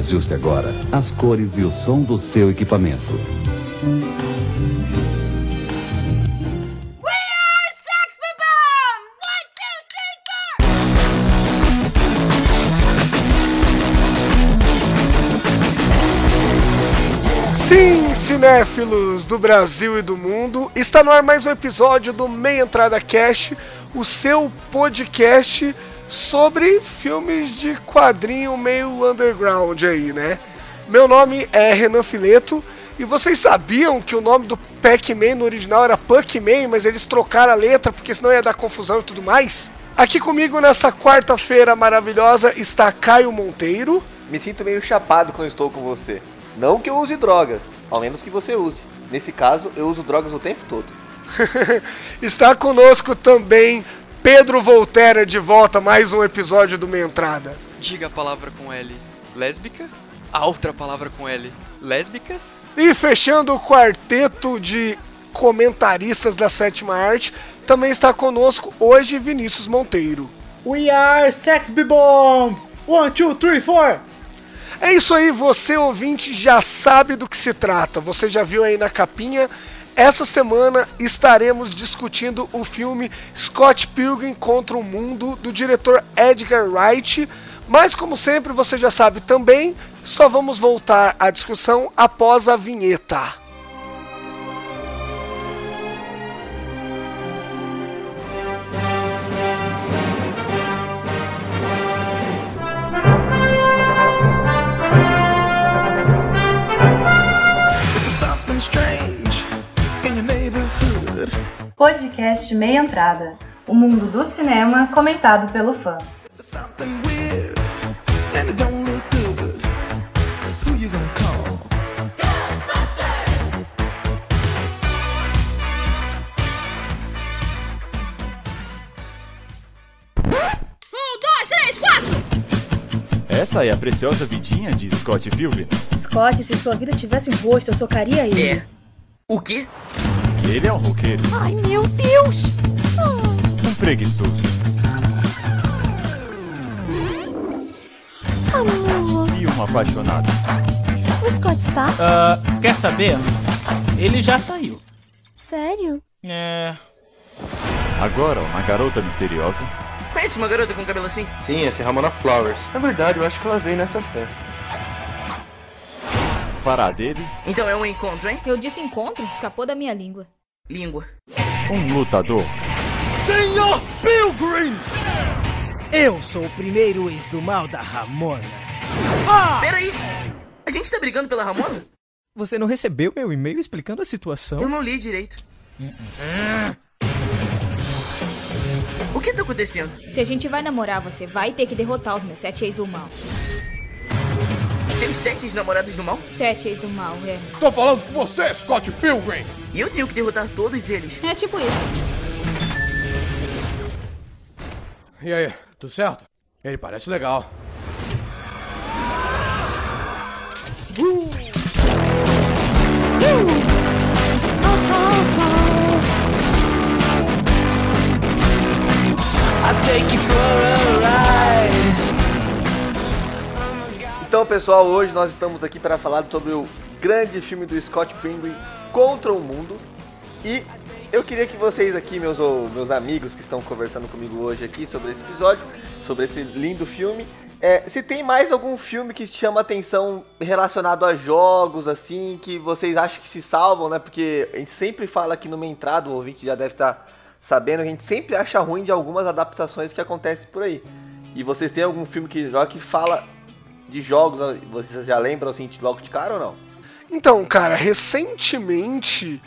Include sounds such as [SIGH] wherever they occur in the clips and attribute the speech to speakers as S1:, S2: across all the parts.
S1: Ajuste agora. As cores e o som do seu equipamento.
S2: Sim, cinéfilos do Brasil e do mundo, está no ar mais um episódio do Meia Entrada Cast, o seu podcast sobre filmes de quadrinho meio underground aí, né? Meu nome é Renan Fileto e vocês sabiam que o nome do Pac-Man no original era Puck-Man, mas eles trocaram a letra porque senão ia dar confusão e tudo mais? Aqui comigo nessa quarta-feira maravilhosa está Caio Monteiro.
S3: Me sinto meio chapado quando estou com você. Não que eu use drogas, ao menos que você use. Nesse caso, eu uso drogas o tempo todo. [LAUGHS]
S2: está conosco também Pedro Volterra de volta, mais um episódio do Meia Entrada.
S4: Diga a palavra com L. Lésbica? A outra palavra com L. Lésbicas?
S2: E fechando o quarteto de comentaristas da sétima arte, também está conosco hoje Vinícius Monteiro.
S5: We are Sex Bomb! One, two, three, four!
S2: É isso aí, você ouvinte já sabe do que se trata. Você já viu aí na capinha. Essa semana estaremos discutindo o filme Scott Pilgrim contra o Mundo do diretor Edgar Wright. Mas como sempre, você já sabe também, só vamos voltar à discussão após a vinheta.
S6: Podcast Meia Entrada. O mundo do cinema comentado pelo fã.
S7: Essa é a preciosa vidinha de Scott Pilgrim.
S8: Scott, se sua vida tivesse um rosto, eu socaria ele.
S9: É. O quê?
S7: Ele é um roqueiro.
S8: Ai, meu Deus!
S7: Um preguiçoso.
S8: Amor,
S7: E um apaixonado.
S8: o Scott está?
S10: Ah, quer saber? Ele já saiu.
S8: Sério?
S10: É.
S7: Agora, uma garota misteriosa
S9: Conhece uma garota com cabelo assim?
S3: Sim, essa é Ramona Flowers. Na verdade, eu acho que ela veio nessa festa.
S7: fará dele
S9: Então é um encontro, hein?
S8: Eu disse encontro, escapou da minha língua.
S9: Língua.
S7: um lutador.
S10: Senhor Pilgrim!
S11: Eu sou o primeiro ex do mal da Ramona.
S9: Peraí! A gente tá brigando pela Ramona?
S11: Você não recebeu meu e-mail explicando a situação?
S9: Eu não li direito. O que tá acontecendo?
S8: Se a gente vai namorar, você vai ter que derrotar os meus sete ex do mal.
S9: Seus sete namorados do mal?
S8: Sete ex do mal, é.
S10: Tô falando com você, Scott Pilgrim!
S9: E eu tenho que derrotar todos eles.
S8: É tipo isso.
S10: E aí, tudo certo? Ele parece legal.
S3: Então, pessoal, hoje nós estamos aqui para falar sobre o grande filme do Scott Pilgrim contra o mundo. E eu queria que vocês aqui, meus, meus amigos que estão conversando comigo hoje aqui sobre esse episódio, sobre esse lindo filme, é, se tem mais algum filme que chama atenção relacionado a jogos, assim, que vocês acham que se salvam, né? Porque a gente sempre fala aqui numa entrada, o ouvinte já deve estar sabendo, que a gente sempre acha ruim de algumas adaptações que acontecem por aí. E vocês têm algum filme que joga que fala de jogos, vocês já lembram assim, logo de cara ou não?
S2: Então, cara, recentemente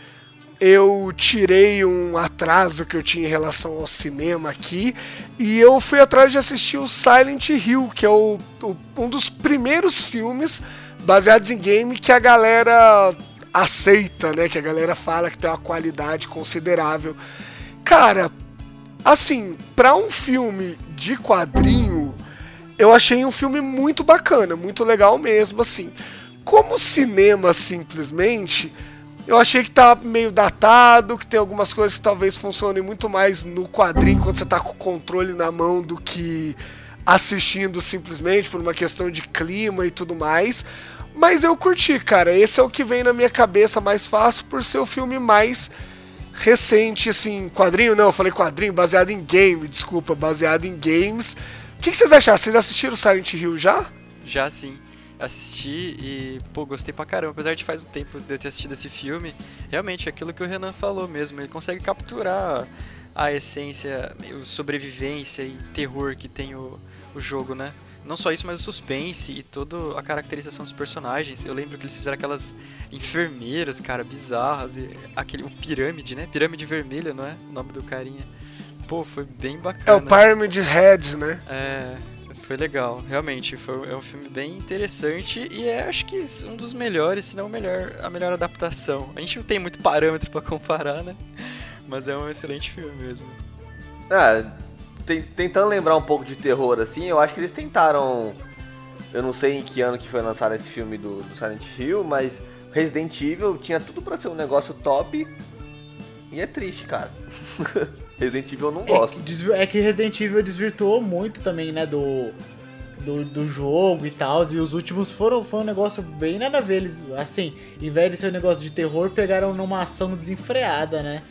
S2: eu tirei um atraso que eu tinha em relação ao cinema aqui e eu fui atrás de assistir o Silent Hill, que é o, o- um dos primeiros filmes baseados em game que a galera aceita, né? Que a galera fala que tem uma qualidade considerável. Cara, assim, pra um filme de quadrinho, eu achei um filme muito bacana, muito legal mesmo, assim. Como cinema, simplesmente, eu achei que tá meio datado, que tem algumas coisas que talvez funcionem muito mais no quadrinho quando você tá com o controle na mão do que assistindo simplesmente por uma questão de clima e tudo mais. Mas eu curti, cara. Esse é o que vem na minha cabeça mais fácil por ser o filme mais recente, assim, quadrinho, não, eu falei quadrinho, baseado em game, desculpa, baseado em games. Que, que vocês acharam? Vocês assistiram Silent Hill já?
S4: Já sim. Assisti e, pô, gostei pra caramba. Apesar de faz um tempo de eu ter assistido esse filme, realmente, aquilo que o Renan falou mesmo, ele consegue capturar a essência, sobrevivência e terror que tem o, o jogo, né? Não só isso, mas o suspense e toda a caracterização dos personagens. Eu lembro que eles fizeram aquelas enfermeiras, cara, bizarras. E aquele, o Pirâmide, né? Pirâmide Vermelha, não é? O nome do carinha. Pô, foi bem bacana.
S2: É o Pyramid Heads, né?
S4: É, foi legal. Realmente, foi, é um filme bem interessante e é, acho que, um dos melhores, se não o melhor, a melhor adaptação. A gente não tem muito parâmetro para comparar, né? Mas é um excelente filme mesmo.
S3: Ah, tentando lembrar um pouco de terror, assim, eu acho que eles tentaram. Eu não sei em que ano que foi lançado esse filme do, do Silent Hill, mas Resident Evil tinha tudo para ser um negócio top. E é triste, cara. [LAUGHS] Resident Evil eu não gosto.
S5: É que, é que Resident Evil desvirtuou muito também, né, do, do, do jogo e tal. E os últimos foram foi um negócio bem nada a ver. Eles, assim, em vez de ser um negócio de terror, pegaram numa ação desenfreada, né?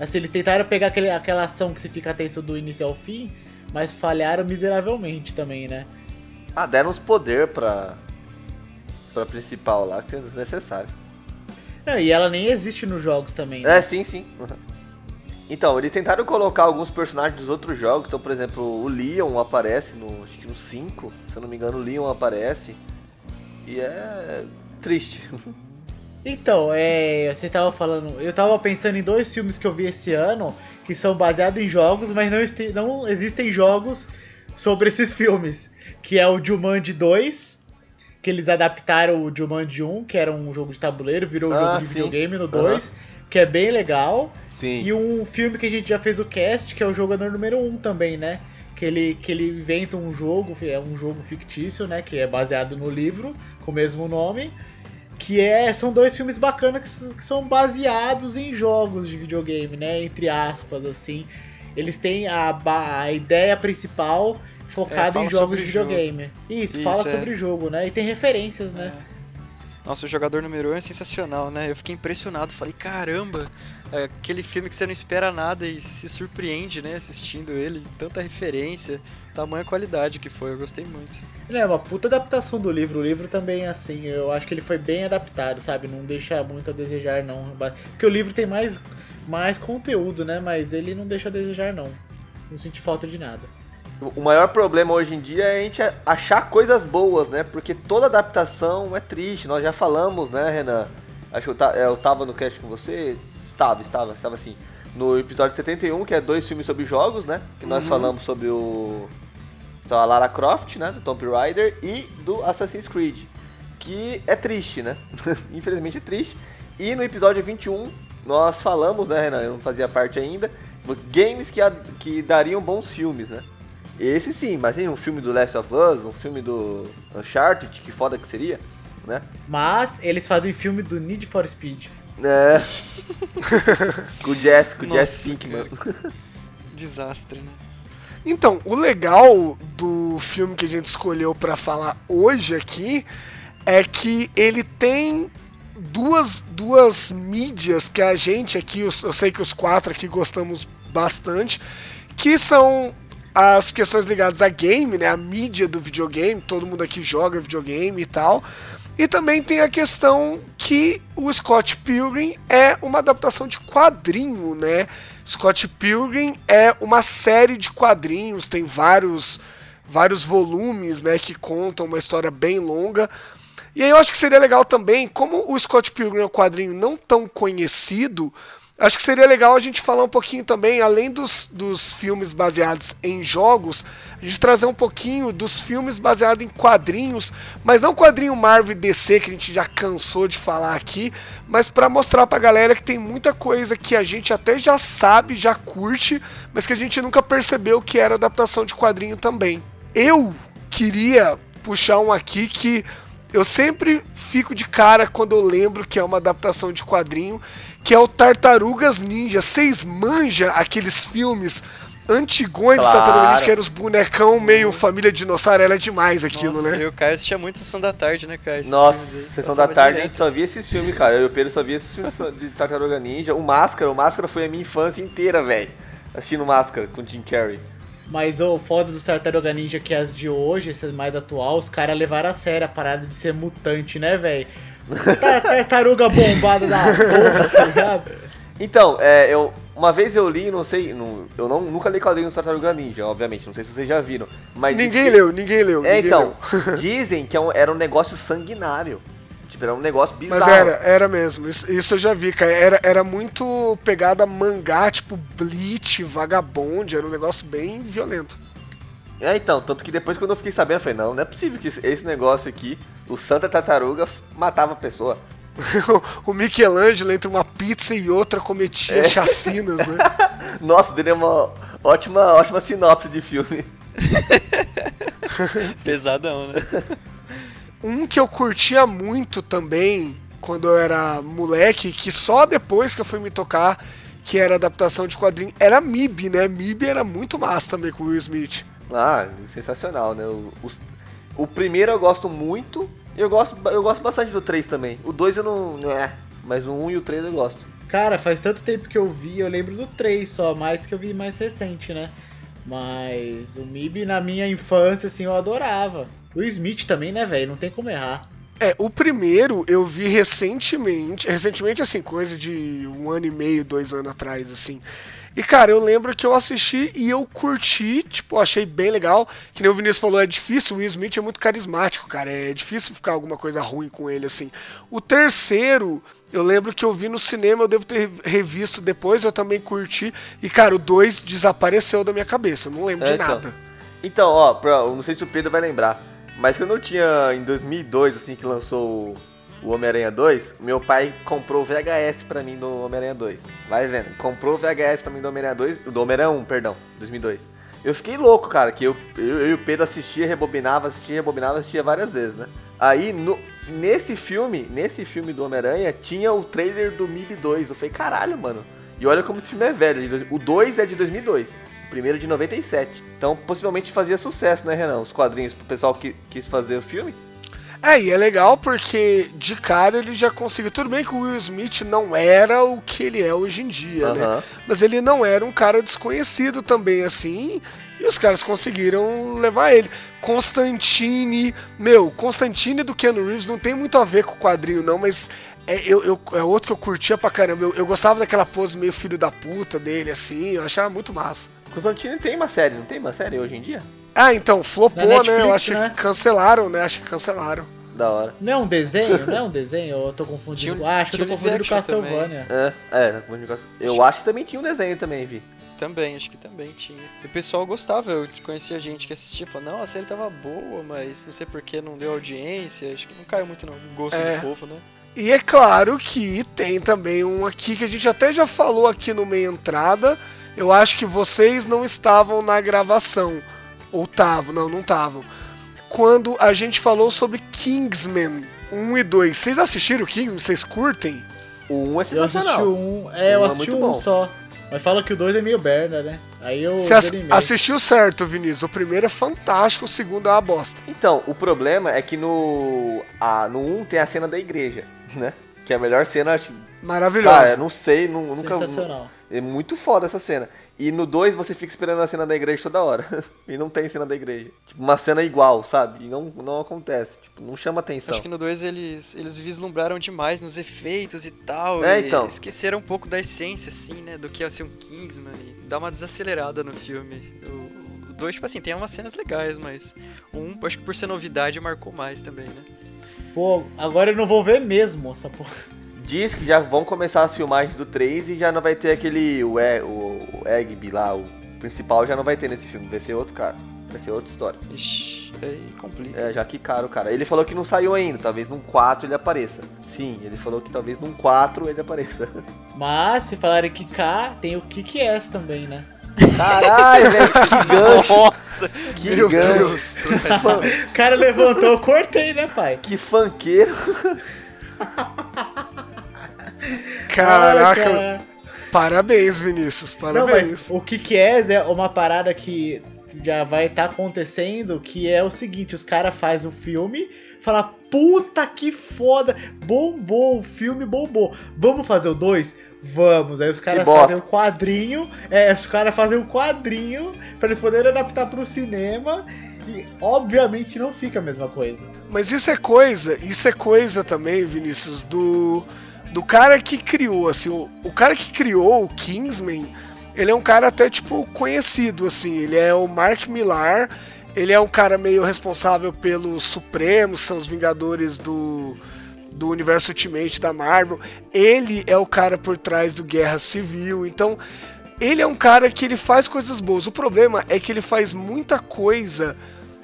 S5: Assim, eles tentaram pegar aquele, aquela ação que você fica tenso do início ao fim, mas falharam miseravelmente também, né?
S3: Ah, deram uns poder pra, pra principal lá, que é desnecessário.
S5: Não, e ela nem existe nos jogos também, né?
S3: É, sim, sim. Uhum. Então, eles tentaram colocar alguns personagens dos outros jogos. Então, por exemplo, o Leon aparece no, acho que no 5, se eu não me engano, o Leon aparece. E é triste. [LAUGHS]
S5: Então, é, você tava falando, eu tava pensando em dois filmes que eu vi esse ano que são baseados em jogos, mas não, não existem jogos sobre esses filmes, que é o Jumanji 2, que eles adaptaram o Jumanji 1, que era um jogo de tabuleiro, virou um ah, jogo de sim. videogame no 2, uhum. Que é bem legal.
S3: Sim.
S5: E um filme que a gente já fez o cast, que é o jogador número 1 também, né? Que ele, que ele inventa um jogo, é um jogo fictício, né? Que é baseado no livro, com o mesmo nome que é são dois filmes bacanas que, que, são baseados em jogos de videogame, né? Entre aspas, assim. Eles têm a, a ideia principal focada é, em jogos de videogame. Jogo. Isso, Isso, fala é. sobre o jogo, né? E tem referências, né?
S4: É. Nossa, o jogador número 1 um é sensacional, né? Eu fiquei impressionado, falei, caramba, é aquele filme que você não espera nada e se surpreende, né, assistindo ele, tanta referência, tamanha qualidade que foi, eu gostei muito.
S5: É uma puta adaptação do livro, o livro também, assim, eu acho que ele foi bem adaptado, sabe? Não deixa muito a desejar, não. Porque o livro tem mais, mais conteúdo, né? Mas ele não deixa a desejar, não. Não senti falta de nada.
S3: O maior problema hoje em dia é a gente achar coisas boas, né? Porque toda adaptação é triste. Nós já falamos, né, Renan? Acho que eu, tava no cast com você. Estava, estava, estava assim. No episódio 71, que é dois filmes sobre jogos, né? Que nós uhum. falamos sobre o. a Lara Croft, né? Do Tomb Raider e do Assassin's Creed. Que é triste, né? [LAUGHS] Infelizmente é triste. E no episódio 21, nós falamos, né, Renan? Eu não fazia parte ainda. Games que, que dariam bons filmes, né? Esse sim, mas um filme do Last of Us, um filme do Uncharted, que foda que seria, né?
S5: Mas eles fazem filme do Need for Speed.
S3: É. [LAUGHS] com o Jess, com o Jess Pinkman.
S4: Desastre, né?
S2: Então, o legal do filme que a gente escolheu para falar hoje aqui é que ele tem duas, duas mídias que a gente aqui, eu sei que os quatro aqui gostamos bastante, que são as questões ligadas a game, né, a mídia do videogame, todo mundo aqui joga videogame e tal. E também tem a questão que o Scott Pilgrim é uma adaptação de quadrinho, né? Scott Pilgrim é uma série de quadrinhos, tem vários vários volumes, né, que contam uma história bem longa. E aí eu acho que seria legal também, como o Scott Pilgrim é um quadrinho não tão conhecido, Acho que seria legal a gente falar um pouquinho também, além dos, dos filmes baseados em jogos, a gente trazer um pouquinho dos filmes baseados em quadrinhos, mas não quadrinho Marvel e DC que a gente já cansou de falar aqui, mas para mostrar pra galera que tem muita coisa que a gente até já sabe, já curte, mas que a gente nunca percebeu que era adaptação de quadrinho também. Eu queria puxar um aqui que eu sempre fico de cara quando eu lembro que é uma adaptação de quadrinho, que é o Tartarugas Ninja. Vocês manja aqueles filmes antigões
S3: Claro.
S2: do Tartaruga Ninja, que eram os bonecão meio família dinossauro, era demais aquilo,
S4: Nossa,
S2: né?
S4: eu e o Caio assistia muito Sessão da Tarde, né, Caio?
S3: Nossa. Sessão da Tarde a
S4: direto.
S3: gente só via esses filmes, cara. Eu e o Pedro só via esses filmes de Tartaruga Ninja. O Máscara, o Máscara foi a minha infância inteira, velho. Assistindo Máscara com Jim Carrey.
S5: Mas o foda dos Tartaruga Ninja que é as de hoje, essas mais atual, os caras levaram a sério a parada de ser mutante, né, velho? Tartaruga bombada da porra, tá ligado?
S3: Então, é, eu, uma vez eu li, não sei, não- eu não, nunca li quadrinhos do Tartaruga Ninja, obviamente, não sei se vocês já viram. Mas
S2: Ninguém
S3: que-
S2: leu, ninguém leu.
S3: É,
S2: ninguém
S3: então,
S2: leu. [LAUGHS]
S3: dizem que é um- era um negócio sanguinário. Tipo, era um negócio bizarro.
S2: Mas era, era mesmo. Isso, isso eu já vi, cara. Era, era muito pegada mangá, tipo Bleach, Vagabond. Era um negócio bem violento.
S3: É, então, tanto que depois quando eu fiquei sabendo, eu falei, não, não é possível que esse- negócio aqui, o Santa Tartaruga, matava a pessoa. [LAUGHS]
S2: o Michelangelo, entre uma pizza e outra, cometia
S3: É.
S2: chacinas, né? [LAUGHS]
S3: Nossa, dele é uma ótima, ótima sinopse de filme. [LAUGHS]
S4: Pesadão, né?
S2: Um que eu curtia muito também, quando eu era moleque, que só depois que eu fui me tocar, que era adaptação de quadrinho, era MIB, né? MIB era muito massa também com o Will Smith.
S3: Ah, sensacional, né? O, os- o primeiro eu gosto muito, e eu gosto, eu gosto bastante do 3 também. O 2 eu não. É, mas o 1 e o 3 eu gosto.
S5: Cara, faz tanto tempo que eu vi, eu lembro do 3 só, mais que eu vi mais recente, né? Mas o MIB na minha infância, assim, eu adorava. O Smith também, né, velho? Não tem como errar.
S2: É, o primeiro eu vi recentemente, recentemente assim, coisa de um ano e meio, dois anos atrás, assim. E cara, eu lembro que eu assisti e eu curti, tipo, achei bem legal. Que nem o Vinícius falou, é difícil, o Will Smith é muito carismático, cara. É difícil ficar alguma coisa ruim com ele, assim. O terceiro, eu lembro que eu vi no cinema, eu devo ter revisto depois, eu também curti. E, cara, o dois desapareceu da minha cabeça, eu não lembro
S3: É,
S2: de
S3: então.
S2: nada.
S3: Então, ó, pra, eu não sei se o Pedro vai lembrar, mas quando eu tinha em 2002, assim, que lançou o Homem-Aranha 2, meu pai comprou o VHS pra mim do Homem-Aranha 2. Vai vendo, comprou o VHS pra mim do Homem-Aranha 2, do Homem-Aranha 1, perdão, 2002. Eu fiquei louco, cara, que eu, eu, eu e o Pedro assistia, rebobinava, assistia, rebobinava, assistia várias vezes, né? Aí, no, nesse filme, nesse filme do Homem-Aranha, tinha o trailer do MIB 2. Eu falei, caralho, mano. E olha como esse filme é velho. O 2 é de 2002. O primeiro de 97. Então, possivelmente fazia sucesso, né, Renan? Os quadrinhos pro pessoal que quis fazer o filme.
S2: É, e é legal porque de cara ele já conseguiu. Tudo bem que o Will Smith não era o que ele é hoje em dia, né? Mas ele não era um cara desconhecido também, assim. E os caras conseguiram levar ele. Constantine. Meu, Constantine do Keanu Reeves não tem muito a ver com o quadrinho, não, mas. É, eu, eu- é outro que eu curtia pra caramba. Eu, eu gostava daquela pose meio filho da puta dele, assim. Eu achava muito massa.
S3: Constantine tem uma série, não tem uma série hoje em dia?
S2: Ah, então, flopou,
S5: Na
S2: né? Eu
S5: Netflix,
S2: acho
S5: né?
S2: que cancelaram, né? Acho que cancelaram.
S3: Da hora.
S5: Não é um desenho? Não é um desenho? Eu tô confundindo.
S4: Tinha
S5: ah, acho que eu tô confundindo Castlevania.
S3: É, é, tá eu acho que também tinha um desenho também, Vi.
S4: Também, acho que também tinha. E o pessoal gostava, eu conhecia gente que assistia e falou, não, a série tava boa, mas não sei por que não deu audiência, acho que não caiu muito no gosto
S2: É.
S4: do povo, né?
S2: E é claro que tem também um aqui que a gente até já falou aqui no meio entrada. Eu acho que vocês não estavam na gravação. Ou estavam, não, não estavam. Quando a gente falou sobre Kingsman 1 e 2. Vocês assistiram o Kingsman? Vocês curtem?
S3: O 1 é
S5: Eu assisti
S3: sensacional.
S5: um. É, eu
S3: Um é
S5: assisti
S3: muito
S5: um
S3: bom.
S5: só. Mas fala que o 2 é meio berna, né? Aí eu
S2: Você ass- assistiu certo, Vinícius. O primeiro é fantástico, o segundo é uma bosta.
S3: Então, o problema é que no, a, no 1 tem a cena da igreja, né? Que é a melhor cena, acho.
S2: Maravilhoso.
S3: Cara, eu não sei, nu- nunca.
S5: Sensacional.
S3: É muito foda essa cena. E no 2 você fica esperando a cena da igreja toda hora. [LAUGHS] e não tem cena da igreja. Tipo, uma cena igual, sabe? E não, não acontece. Tipo, não chama atenção.
S4: Acho que no 2 eles, eles vislumbraram demais nos efeitos e tal.
S3: É,
S4: e
S3: então.
S4: Esqueceram um pouco da essência, assim, né? Do que ia ser um Kingsman. E dá uma desacelerada no filme. O 2, tipo assim, tem umas cenas legais, mas o 1, acho que por ser novidade, marcou mais também, né?
S5: Pô, agora eu não vou ver mesmo essa porra.
S3: Diz que já vão começar as filmagens do 3 e já não vai ter aquele. O, e, o, o Egby lá, o principal, já não vai ter nesse filme. Vai ser outro cara. Vai ser outra história.
S4: Ixi, aí complica.
S3: É, já que caro, cara. Ele falou que não saiu ainda, talvez num 4 ele apareça. Sim, ele falou que talvez num 4 ele apareça. [LAUGHS]
S5: Mas, se falarem que K, tem o Kick-Ass também, né?
S3: Caralho, velho, que [LAUGHS] gancho!
S4: Nossa!
S3: Que
S2: Meu
S3: gancho!
S2: Deus. [LAUGHS]
S3: Que,
S5: O cara levantou, eu cortei, né, pai?
S3: que funkeiro!
S2: Caraca. Parabéns, Vinícius,
S5: Não,
S2: parabéns.
S5: mas o que que é é uma parada que já vai estar acontecendo, que é o seguinte, os caras fazem o filme, fala puta que foda, bombou, o filme bombou. Vamos fazer o 2? Vamos. Aí os caras fazem um quadrinho, é, os caras fazem um quadrinho pra eles poderem adaptar pro cinema e obviamente não fica a mesma coisa.
S2: Mas isso é coisa, isso é coisa também, Vinícius, do do cara que criou, assim, o, o cara que criou o Kingsman, ele é um cara até tipo conhecido, assim, ele é o Mark Millar, ele é um cara meio responsável pelos Supremos, que são os Vingadores do do universo Ultimate da Marvel. Ele é o cara por trás do Guerra Civil, então ele é um cara que ele faz coisas boas. O problema é que ele faz muita coisa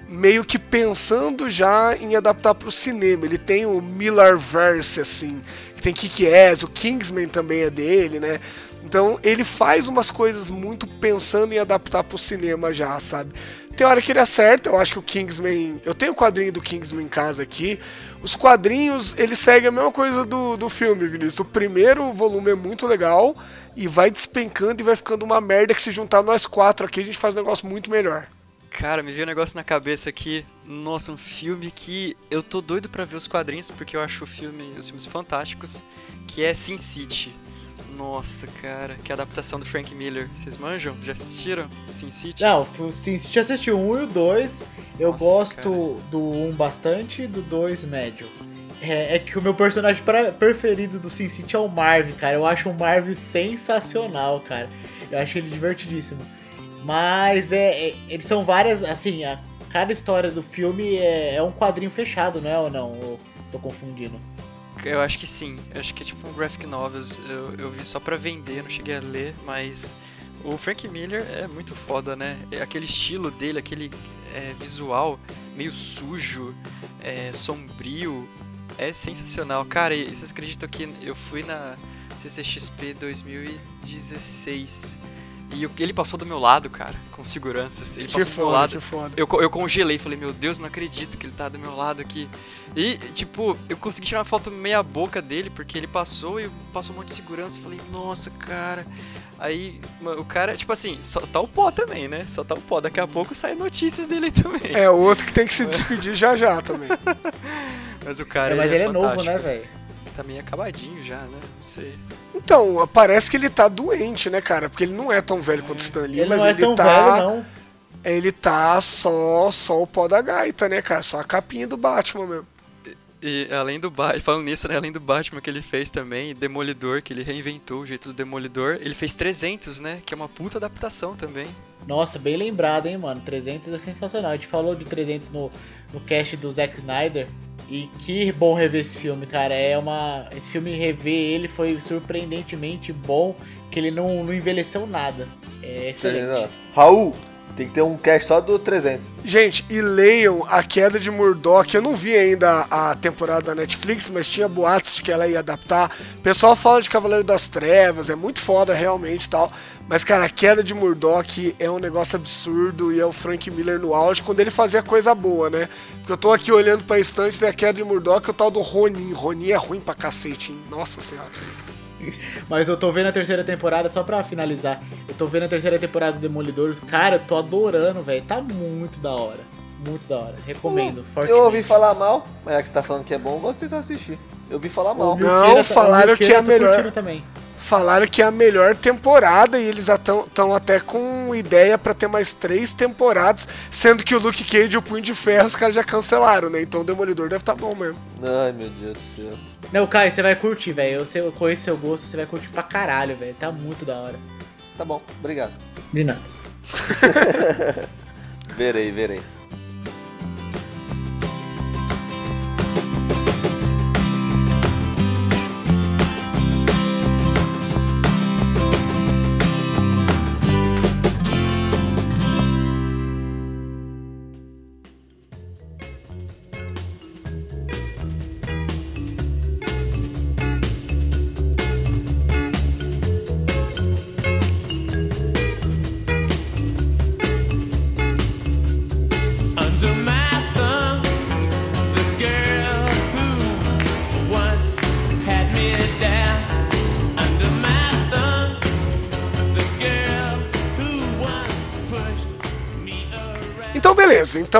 S2: meio que pensando já em adaptar para o cinema. Ele tem o Millarverse, assim, tem Kick-Ass, o Kingsman também é dele, né? Então ele faz umas coisas muito pensando em adaptar para o cinema já, sabe? Tem hora que ele acerta, eu acho que o Kingsman. Eu tenho o quadrinho do Kingsman em casa aqui. Os quadrinhos, ele segue a mesma coisa do, do filme, Vinícius. O primeiro volume é muito legal e vai despencando e vai ficando uma merda que se juntar nós quatro aqui, a gente faz um negócio muito melhor.
S4: Cara, me veio um negócio na cabeça aqui. Nossa, um filme que eu tô doido pra ver os quadrinhos, porque eu acho o filme, os filmes fantásticos, que é Sin City. Nossa, cara, que adaptação do Frank Miller. Vocês manjam? Já assistiram Sin City?
S5: Não, o Sin City assisti o 1 e o 2. Eu
S4: Nossa,
S5: gosto do 1 bastante e do 2 médio. É, é que o meu personagem preferido do Sin City é o Marv, cara. Eu acho o Marv sensacional, cara. Eu acho ele divertidíssimo. Mas é, é- eles são várias, assim, a- cada história do filme é, é um quadrinho fechado, não é ou não? Eu tô confundindo.
S4: Eu acho que sim. Eu acho que é tipo um graphic novels. Eu, eu vi só pra vender, não cheguei a ler, mas o Frank Miller é muito foda, né? É Aquele estilo dele, aquele é, visual meio sujo, é, sombrio, é sensacional. Cara, e vocês acreditam que eu fui na CCXP 2016 e eu- ele passou do meu lado, cara, com seguranças. Ele
S2: Que
S4: passou do meu
S2: foda,
S4: lado.
S2: foda.
S4: Eu, eu congelei, falei, meu Deus, não acredito que ele tá do meu lado aqui. E, tipo, eu consegui tirar uma foto meia boca dele, porque ele passou e passou um monte de segurança. Falei, nossa, cara. Aí, o cara, tipo assim, só tá o pó também, né? Só tá o pó. Daqui a pouco saem notícias dele aí [LAUGHS] também.
S2: É, o outro que tem que se despedir já já também. [LAUGHS]
S4: Mas o cara.
S5: É, mas ele é novo, né, velho?
S4: Tá meio acabadinho já, né? Não sei.
S2: Então, parece que ele tá doente, né, cara? Porque ele não é tão velho quanto o Stan Lee,
S5: Ele
S2: mas
S5: não é
S2: ele
S5: tão
S2: tá.
S5: velho, não.
S2: Ele tá só, só o pó da gaita, né, cara? Só a capinha do Batman mesmo.
S4: E além do Batman, falando nisso, né? Além do Batman que ele fez também, Demolidor, que ele reinventou o jeito do Demolidor, ele fez 300, né? Que é uma puta adaptação também.
S5: Nossa, bem lembrado, hein, mano. 300 é sensacional. A gente falou de 300 no, no cast do Zack Snyder. E que bom rever esse filme, cara. É uma. Esse filme rever ele foi surpreendentemente bom. Que ele não, não envelheceu nada. É excelente.
S3: Raul, tem que ter um cast só do 300.
S2: Gente, e leiam A Queda de Murdoch. Eu não vi ainda a temporada da Netflix, mas tinha boatos de que ela ia adaptar. O pessoal fala de Cavaleiro das Trevas, é muito foda realmente e tal. Mas, cara, A Queda de Murdoch é um negócio absurdo e é o Frank Miller no auge quando ele fazia coisa boa, né? Porque eu tô aqui olhando pra estante da Queda de Murdoch e o tal do Ronin. Ronin é ruim pra cacete, hein? Nossa senhora. [LAUGHS]
S5: Mas eu tô vendo a terceira temporada, só pra finalizar. Eu tô vendo a terceira temporada do Demolidor. Cara, eu tô adorando, velho. Tá muito da hora. Muito da hora. Recomendo, fortemente.
S3: Eu ouvi falar mal, mas já que você tá falando que é bom, eu vou tentar assistir. Eu ouvi falar mal.
S2: Não,
S5: tá-
S2: falaram
S5: o
S2: que é
S5: tô
S2: melhor.
S5: curtindo também.
S2: Falaram que é a melhor temporada e eles estão até com ideia pra ter mais três temporadas, sendo que o Luke Cage e o Punho de Ferro os caras já cancelaram, né? Então o Demolidor deve estar bom mesmo.
S3: Ai, meu Deus do céu.
S5: Não, Caio, você vai curtir, velho. Eu, sei- eu conheço seu gosto, você vai curtir pra caralho, velho. Tá muito da hora.
S3: Tá bom, obrigado.
S5: De nada. [LAUGHS]
S3: Verei, verei.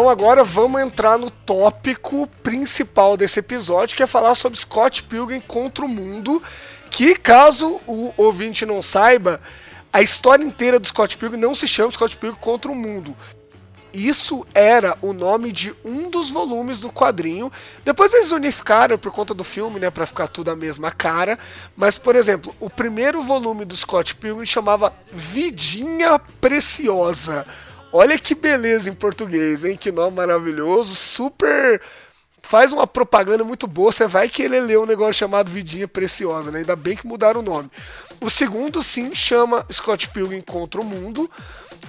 S2: Então agora vamos entrar no tópico principal desse episódio, que é falar sobre Scott Pilgrim contra o mundo. Que caso o ouvinte não saiba, a história inteira do Scott Pilgrim não se chama Scott Pilgrim contra o mundo. Isso era o nome de um dos volumes do quadrinho. Depois eles unificaram por conta do filme, né, para ficar tudo a mesma cara. Mas, por exemplo, o primeiro volume do Scott Pilgrim chamava Vidinha Preciosa. Olha que beleza em português, hein? Que nome maravilhoso, super faz uma propaganda muito boa, você vai querer ler um negócio chamado Vidinha Preciosa, né? Ainda bem que mudaram o nome. O segundo, sim, chama Scott Pilgrim contra o Mundo.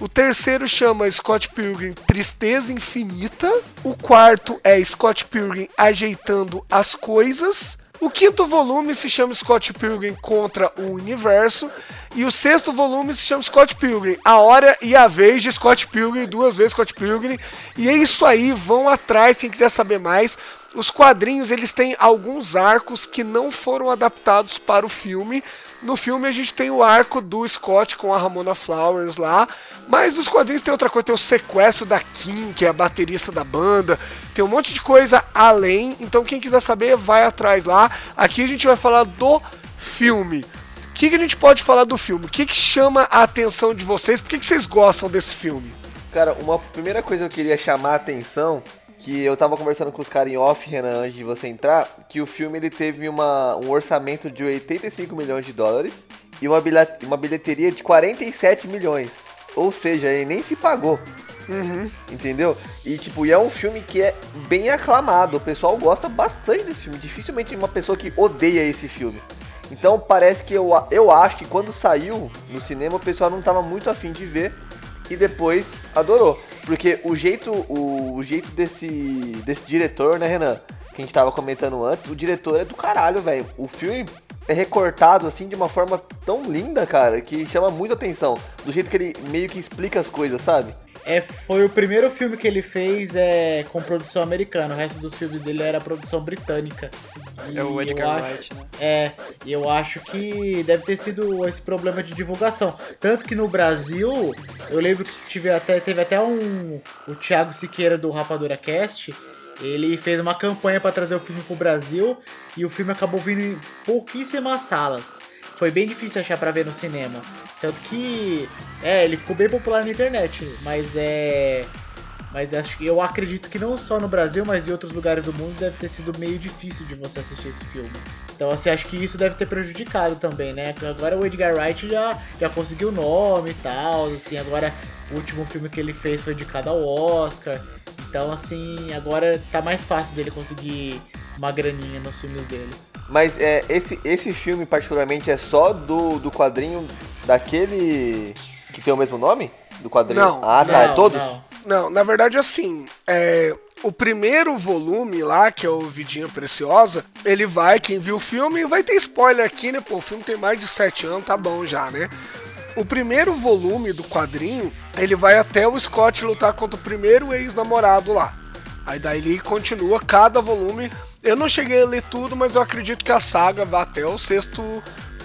S2: O terceiro chama Scott Pilgrim Tristeza Infinita. O quarto é Scott Pilgrim Ajeitando as Coisas. O quinto volume se chama Scott Pilgrim contra o Universo. E o sexto volume se chama Scott Pilgrim, A Hora e a Vez de Scott Pilgrim, duas vezes Scott Pilgrim. E é isso aí, vão atrás quem quiser saber mais. Os quadrinhos, eles têm alguns arcos que não foram adaptados para o filme. No filme a gente tem o arco do Scott com a Ramona Flowers lá, mas nos quadrinhos tem outra coisa, tem o sequestro da Kim, que é a baterista da banda, tem um monte de coisa além, então quem quiser saber vai atrás lá. Aqui a gente vai falar do filme. O que, que a gente pode falar do filme? O que, que chama a atenção de vocês? Por que, que vocês gostam desse filme?
S3: Cara, uma primeira coisa que eu queria chamar a atenção que eu tava conversando com os caras em off, Renan, antes de você entrar, que o filme ele teve uma, um orçamento de 85 milhões de dólares e uma, bilhet, uma bilheteria de 47 milhões. Ou seja, ele nem se pagou.
S2: Uhum.
S3: Entendeu? E tipo, e é um filme que é bem aclamado. O pessoal gosta bastante desse filme. Dificilmente uma pessoa que odeia esse filme. Então parece que eu, eu acho que quando saiu no cinema o pessoal não tava muito afim de ver e depois adorou. Porque o jeito, o, o, jeito desse, desse diretor, né, Renan? Que a gente tava comentando antes, o diretor é do caralho, velho. O filme é recortado assim de uma forma tão linda, cara, que chama muita atenção. Do jeito que ele meio que explica as coisas, sabe?
S5: É, foi o primeiro filme que ele fez é, com produção americana. O resto dos filmes dele era produção britânica.
S4: E é o Edgar Wright, né?
S5: É, e eu acho que deve ter sido esse problema de divulgação. Tanto que no Brasil, eu lembro que tive até, teve até um. O Thiago Siqueira do Rapadura Cast. Ele fez uma campanha para trazer o filme pro Brasil e o filme acabou vindo em pouquíssimas salas. Foi bem difícil achar para ver no cinema. Tanto que. É, ele ficou bem popular na internet, mas é. Mas acho que eu acredito que não só no Brasil, mas em outros lugares do mundo deve ter sido meio difícil de você assistir esse filme. Então assim, acho que isso deve ter prejudicado também, né? Agora o Edgar Wright já, já conseguiu o nome e tal, assim, agora o último filme que ele fez foi indicado ao Oscar. Então assim, agora tá mais fácil dele conseguir uma graninha nos filmes dele.
S3: Mas é, esse, esse filme particularmente é só do, do quadrinho daquele que tem o mesmo nome? Do quadrinho?
S2: Não.
S3: Ah, tá.
S5: Não,
S3: é todos?
S5: não.
S2: Não, na verdade, assim, é, o primeiro volume lá, que é o Vidinha Preciosa, ele vai, quem viu o filme, vai ter spoiler aqui, né? Pô, o filme tem mais de 7 anos, tá bom já, né? O primeiro volume do quadrinho, ele vai até o Scott lutar contra o primeiro ex-namorado lá. Aí daí ele continua cada volume. Eu não cheguei a ler tudo, mas eu acredito que a saga vai até o sexto,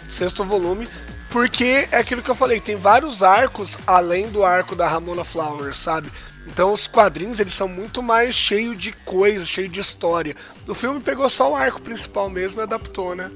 S2: sexto volume. Porque é aquilo que eu falei, tem vários arcos além do arco da Ramona Flowers, sabe? Então os quadrinhos eles são muito mais cheios de coisa, cheio de história. O filme pegou só o arco principal mesmo e adaptou, né?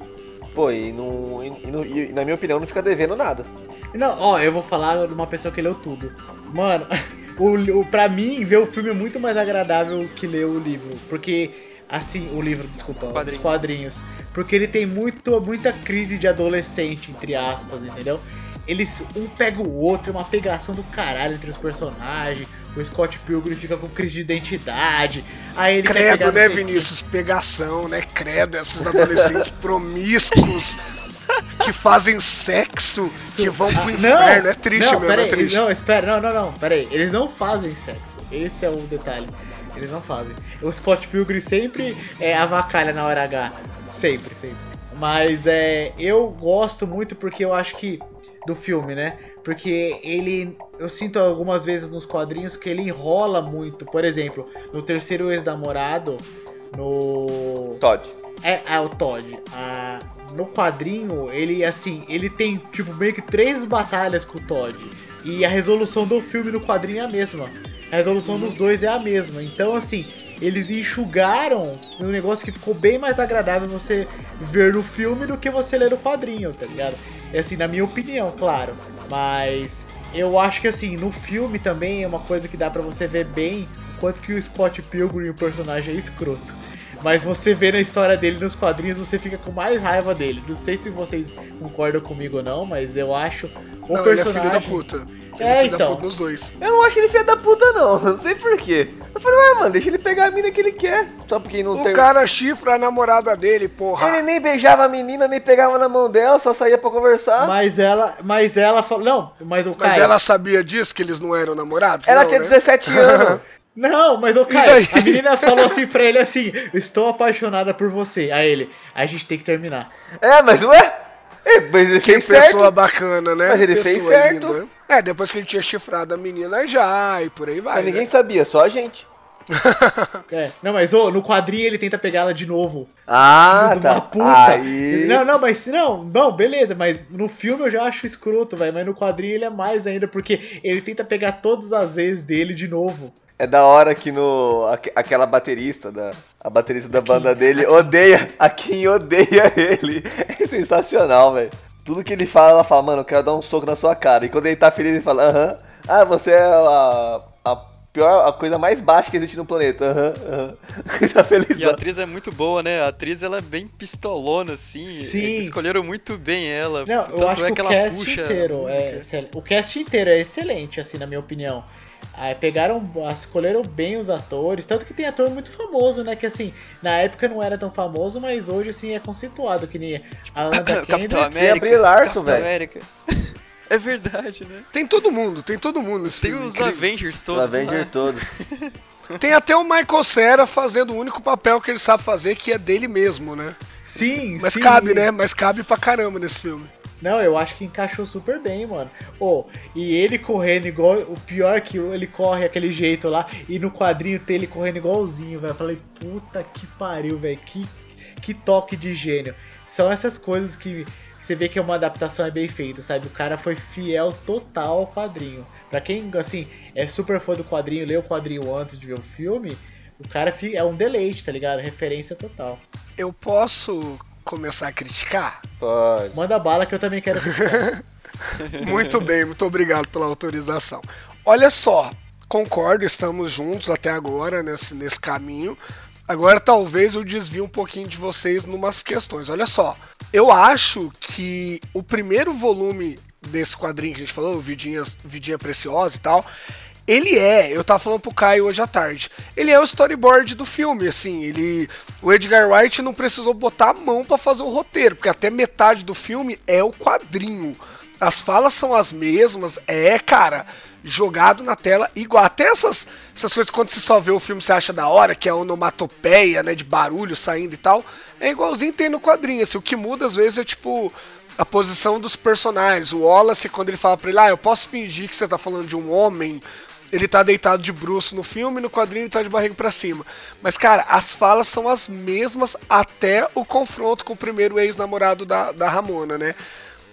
S3: Pô, e, não, e, não- e na minha opinião não fica devendo nada.
S5: Não, ó, eu vou falar de uma pessoa que leu tudo. Mano, [LAUGHS] o, o, pra mim, ver o filme é muito mais agradável que ler o livro. Porque, assim, o livro, desculpa,
S4: Quadrinho.
S5: os quadrinhos. Porque ele tem muito, muita crise de adolescente, entre aspas, entendeu? Eles, um pega o outro, é uma pegação do caralho entre os personagens. O Scott Pilgrim fica com crise de identidade. Aí ele
S2: Credo,
S5: não
S2: né,
S5: quem.
S2: Vinícius? Pegação, né? Credo, esses adolescentes [LAUGHS] promíscuos que fazem sexo, que vão pro inferno. é triste
S5: não,
S2: mesmo,
S5: peraí,
S2: é triste.
S5: Não, espera, não, não, não, peraí. Eles não fazem sexo. Esse é o detalhe. Eles não fazem. O Scott Pilgrim sempre é avacalha na hora H. Sempre, sempre. Mas é, eu gosto muito porque eu acho que. Do filme, né? Porque ele. Eu sinto algumas vezes nos quadrinhos que ele enrola muito. Por exemplo, no terceiro ex-namorado, no.
S3: Todd.
S5: É, é o Todd. Ah, no quadrinho, ele assim, ele tem tipo meio que três batalhas com o Todd. E a resolução do filme no quadrinho é a mesma. A resolução dos dois é a mesma. Então, assim, eles enxugaram um negócio que ficou bem mais agradável você ver no filme do que você ler no quadrinho, tá ligado? É assim, na minha opinião, claro. Mas eu acho que assim, no filme também é uma coisa que dá para você ver bem o quanto que o Scott Pilgrim, o personagem, é escroto. Mas você vê na história dele nos quadrinhos, você fica com mais raiva dele. Não sei se vocês concordam comigo ou não, mas eu acho o
S2: Não,
S5: personagem.
S2: ele é filho da puta. Ele
S5: É,
S2: filho da
S5: então.
S2: puta nos dois.
S3: Eu não acho ele filho da puta, não. Não sei porquê. Eu falei, ué, mano, deixa ele pegar a mina que ele quer. Só porque não
S2: O
S3: tem.
S2: cara chifra a namorada dele, porra.
S3: Ele nem beijava a menina, nem pegava na mão dela, só saía pra conversar.
S5: Mas ela, mas ela falou, não, mas o
S2: Mas
S5: Caio,
S2: ela sabia disso, que eles não eram namorados?
S3: Ela
S2: não,
S3: tinha
S2: né?
S3: 17 [LAUGHS] anos.
S5: Não, mas o
S2: E daí?
S5: a menina falou assim pra ele assim, estou apaixonada por você. Aí ele, a gente tem que terminar.
S3: é, mas ué? É, mas ele
S2: Que
S3: fez
S2: pessoa
S3: certo.
S2: bacana, né?
S3: Mas ele
S2: pessoa
S3: fez certo.
S2: linda. É, depois que ele tinha chifrado a menina já, e por aí vai.
S3: Mas ninguém
S2: né?
S3: sabia, só a gente. [LAUGHS]
S5: É, não, mas ô, no quadrinho ele tenta pegar ela de novo.
S3: Ah,
S5: de uma
S3: tá.
S5: puta.
S3: Aí...
S5: Não, não, mas não, não, beleza, mas no filme eu já acho escroto, velho, mas no quadrinho ele é mais ainda, porque ele tenta pegar todas as vezes dele de novo.
S3: É da hora que no. aque- aquela baterista da. A baterista da banda dele odeia. A quem odeia ele. É sensacional, velho. Tudo que ele fala, ela fala, mano, eu quero dar um soco na sua cara. E quando ele tá feliz, ele fala, aham. Ah, você é a, a pior, a coisa mais baixa que existe no planeta. Aham, aham. [LAUGHS] tá feliz.
S4: E a atriz é muito boa, né? A atriz ela é bem pistolona, assim.
S5: Sim.
S4: Escolheram muito bem ela.
S5: Não, eu acho
S4: é
S5: que, o
S4: ela
S5: cast inteiro é excelente. O cast inteiro é excelente, assim, na minha opinião. Aí pegaram, escolheram bem os atores, tanto que tem ator muito famoso, né? Que assim, na época não era tão famoso, mas hoje assim é conceituado, que nem a Amanda [LAUGHS]
S4: Capitão. América.
S3: Brie Larson,
S4: Capitão
S3: velho.
S4: América. [LAUGHS] É verdade, né?
S2: Tem todo mundo, tem todo mundo nesse
S4: Tem
S2: filme.
S4: os
S2: incrível.
S4: Avengers todos.
S3: Avenger
S4: lá.
S3: todo. [LAUGHS]
S2: Tem até o Michael Cera fazendo o único papel que ele sabe fazer, que é dele mesmo, né?
S5: Sim,
S2: Mas
S5: sim.
S2: cabe, né? Mas cabe pra caramba nesse filme.
S5: Não, eu acho que encaixou super bem, mano. Ô, e ele correndo igual. O pior que ele corre aquele jeito lá. E no quadrinho tem ele correndo igualzinho, velho. Falei, puta que pariu, velho. Que, que toque de gênio. São essas coisas que você vê que é uma adaptação é bem feita, sabe? O cara foi fiel total ao quadrinho. Pra quem, assim, é super fã do quadrinho, lê o quadrinho antes de ver o filme, o cara é um deleite, tá ligado? Referência total.
S2: Eu posso começar a criticar?
S3: Pode.
S5: Manda bala que eu também quero criticar. [LAUGHS]
S2: Muito bem, muito obrigado pela autorização. Olha só, concordo, estamos juntos até agora nesse, nesse caminho. Agora talvez eu desvie um pouquinho de vocês numas questões. Olha só, eu acho que o primeiro volume desse quadrinho que a gente falou, Vidinha, Vidinha Preciosa e tal, ele é, eu tava falando pro Caio hoje à tarde, ele é o storyboard do filme, assim, ele, o Edgar Wright não precisou botar a mão pra fazer o roteiro, porque até metade do filme é o quadrinho. As falas são as mesmas, é, cara, jogado na tela igual. Até essas, essas coisas quando você só vê o filme você acha da hora, que é a onomatopeia, né, de barulho saindo e tal, é igualzinho tem no quadrinho, assim, o que muda às vezes é tipo a posição dos personagens. O Wallace, quando ele fala pra ele, ah, eu posso fingir que você tá falando de um homem, ele tá deitado de bruço no filme, no quadrinho ele tá de barriga pra cima. Mas, cara, as falas são as mesmas até o confronto com o primeiro ex-namorado da, da Ramona, né?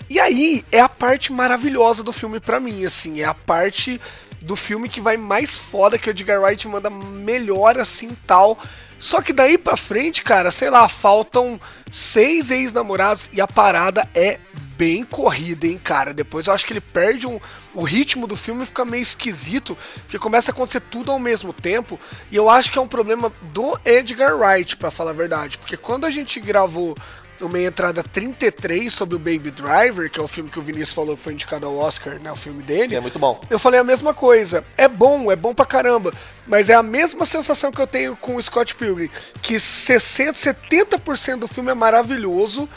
S2: E aí é a parte maravilhosa do filme pra mim, assim, é a parte do filme que vai mais foda que o Edgar Wright manda melhor assim tal. Só que daí pra frente, cara, sei lá, faltam seis ex-namorados e a parada é bem corrida, hein, cara. Depois eu acho que ele perde um, o ritmo do filme fica meio esquisito, porque começa a acontecer tudo ao mesmo tempo. E eu acho que é um problema do Edgar Wright, pra falar a verdade. Porque quando a gente gravou o meia entrada 33 sobre o Baby Driver, que é o filme que o Vinícius falou que foi indicado ao Oscar, né? O filme dele.
S3: É muito bom.
S2: Eu falei a mesma coisa. É bom, é bom pra caramba. Mas é a mesma sensação que eu tenho com o Scott Pilgrim. Que 60, 70% do filme é maravilhoso.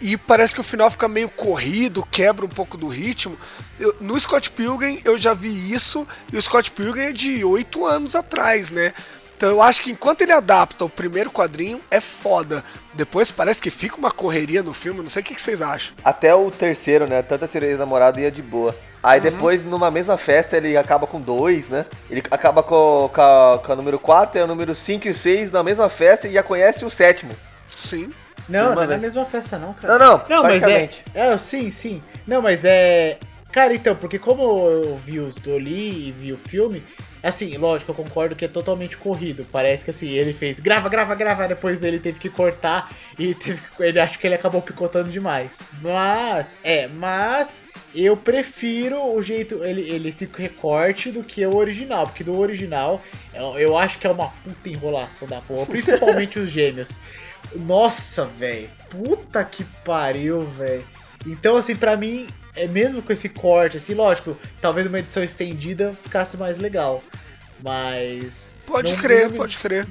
S2: E parece que o final fica meio corrido, quebra um pouco do ritmo. Eu- no Scott Pilgrim eu já vi isso. E o Scott Pilgrim é de 8 anos atrás, né? Então eu acho que enquanto ele adapta o primeiro quadrinho, é foda. Depois parece que fica uma correria no filme, não sei o que, que vocês acham.
S3: Até o terceiro, né? Tanto a ex-namorado ia de boa. Aí depois, numa mesma festa, ele acaba com dois, né? Ele acaba com, com, a, com a número 4 e o número 5 e 6 na mesma festa e já conhece o sétimo.
S2: Sim.
S5: Não, não é na mesma festa não, cara.
S3: Não, não,
S5: Não, mas é, é. Sim, sim. Não, mas é. Cara, então, porque como eu vi os do li e vi o filme, Assim, lógico, eu concordo que é totalmente corrido. Parece que assim, ele fez grava, grava, grava, depois ele teve que cortar e teve que, ele acho que ele acabou picotando demais. Mas, é, mas eu prefiro o jeito, ele, ele esse recorte do que o original, porque do original eu, eu acho que é uma puta enrolação da porra, principalmente os gêmeos. Nossa, velho, puta que pariu, velho. Então, assim, pra mim, é mesmo com esse corte, assim, lógico, talvez uma edição estendida ficasse mais legal. Mas.
S2: Pode crer,
S5: não me-
S2: pode crer.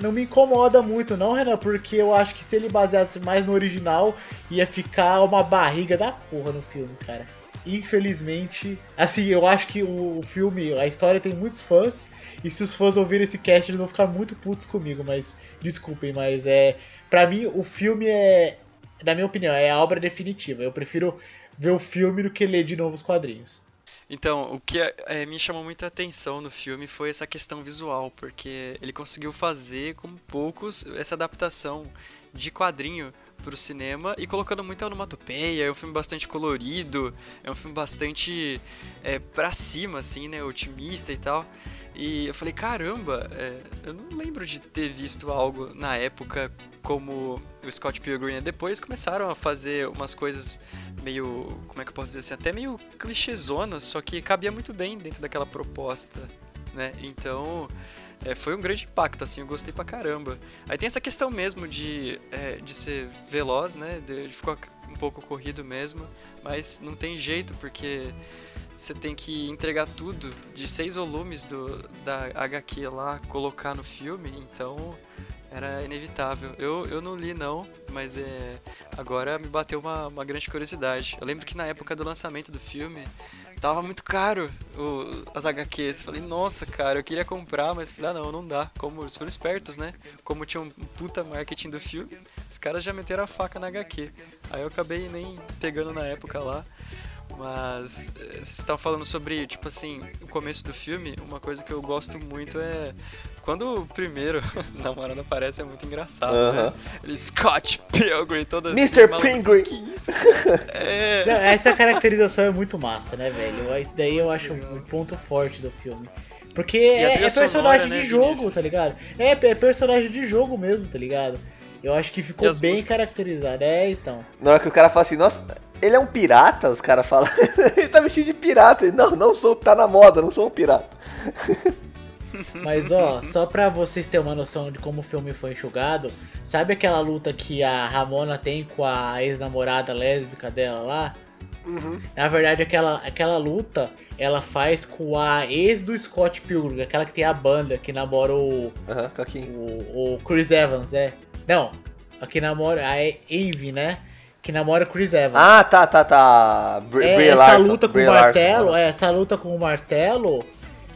S5: Não me incomoda muito, não, Renan, porque eu acho que se ele baseasse mais no original, ia ficar uma barriga da porra no filme, cara. Infelizmente, assim, eu acho que o, filme, a história tem muitos fãs, e se os fãs ouvirem esse cast, eles vão ficar muito putos comigo, mas desculpem, mas é. Pra mim, o filme é. Na minha opinião, é a obra definitiva. Eu prefiro ver o filme do que ler de novo os quadrinhos.
S4: Então, o que eh, me chamou muita atenção no filme foi essa questão visual, porque ele conseguiu fazer, como poucos, essa adaptação de quadrinho pro cinema e colocando muita onomatopeia, é um filme bastante colorido, é um filme bastante é, pra cima, assim, né, otimista e tal. E eu falei, caramba, é, eu não lembro de ter visto algo na época como o Scott Pilgrim. E Depois começaram a fazer umas coisas meio, como é que eu posso dizer assim, até meio clichêzonas, só que cabia muito bem dentro daquela proposta, né? Então, é, foi um grande impacto, assim, eu gostei pra caramba. Aí tem essa questão mesmo de, é, de ser veloz, né? De, de ficar um pouco corrido mesmo, mas não tem jeito, porque você tem que entregar tudo de seis volumes do, da HQ lá, colocar no filme, então era inevitável. Eu, eu não li não, mas é agora me bateu uma, uma grande curiosidade. Eu lembro que na época do lançamento do filme tava muito caro o, as HQs. Falei, nossa, cara, eu queria comprar, mas falei, ah não, não dá. Como eles foram espertos, né? Como tinha um puta marketing do filme, os caras já meteram a faca na HQ. Aí eu acabei nem pegando na época lá. Mas eh, vocês estavam falando sobre, tipo assim, o começo do filme, uma coisa que eu gosto muito é quando o primeiro [LAUGHS] namorado aparece é muito engraçado, né?
S3: Aham.
S4: Ele Scott Pilgrim, todas
S3: Mr. Pilgrim.
S4: Que isso? É.
S5: Não, Essa caracterização é muito massa, né, velho? Isso daí eu acho um ponto forte do filme. Porque é, é personagem
S4: sonora, né,
S5: de jogo,
S4: Vinícius?
S5: tá ligado? É, é personagem de jogo mesmo, tá ligado? Eu acho que ficou bem
S4: músicas?
S5: caracterizado. É, então.
S3: Na hora que o cara fala assim, nossa, ele é um pirata, os caras falam, [LAUGHS] ele tá vestido de pirata. Ele, não, não sou, tá na moda, não sou um pirata. [LAUGHS]
S5: Mas ó, só pra vocês terem uma noção de como o filme foi enxugado, sabe aquela luta que a Ramona tem com a ex-namorada lésbica dela lá?
S2: Uhum.
S5: Na verdade, aquela, aquela luta ela faz com a ex do Scott Pilgrim, aquela que tem a banda que namora o,
S3: Aham, Coquinho.
S5: o, o Chris Evans, é. Não, a que namora a Eve, né? Que namora o Chris Evans.
S3: Ah, tá, tá, tá. Br
S5: É, essa
S3: Larson,
S5: luta com
S3: Brie
S5: o martelo,
S3: aham.
S5: é, essa luta com o martelo,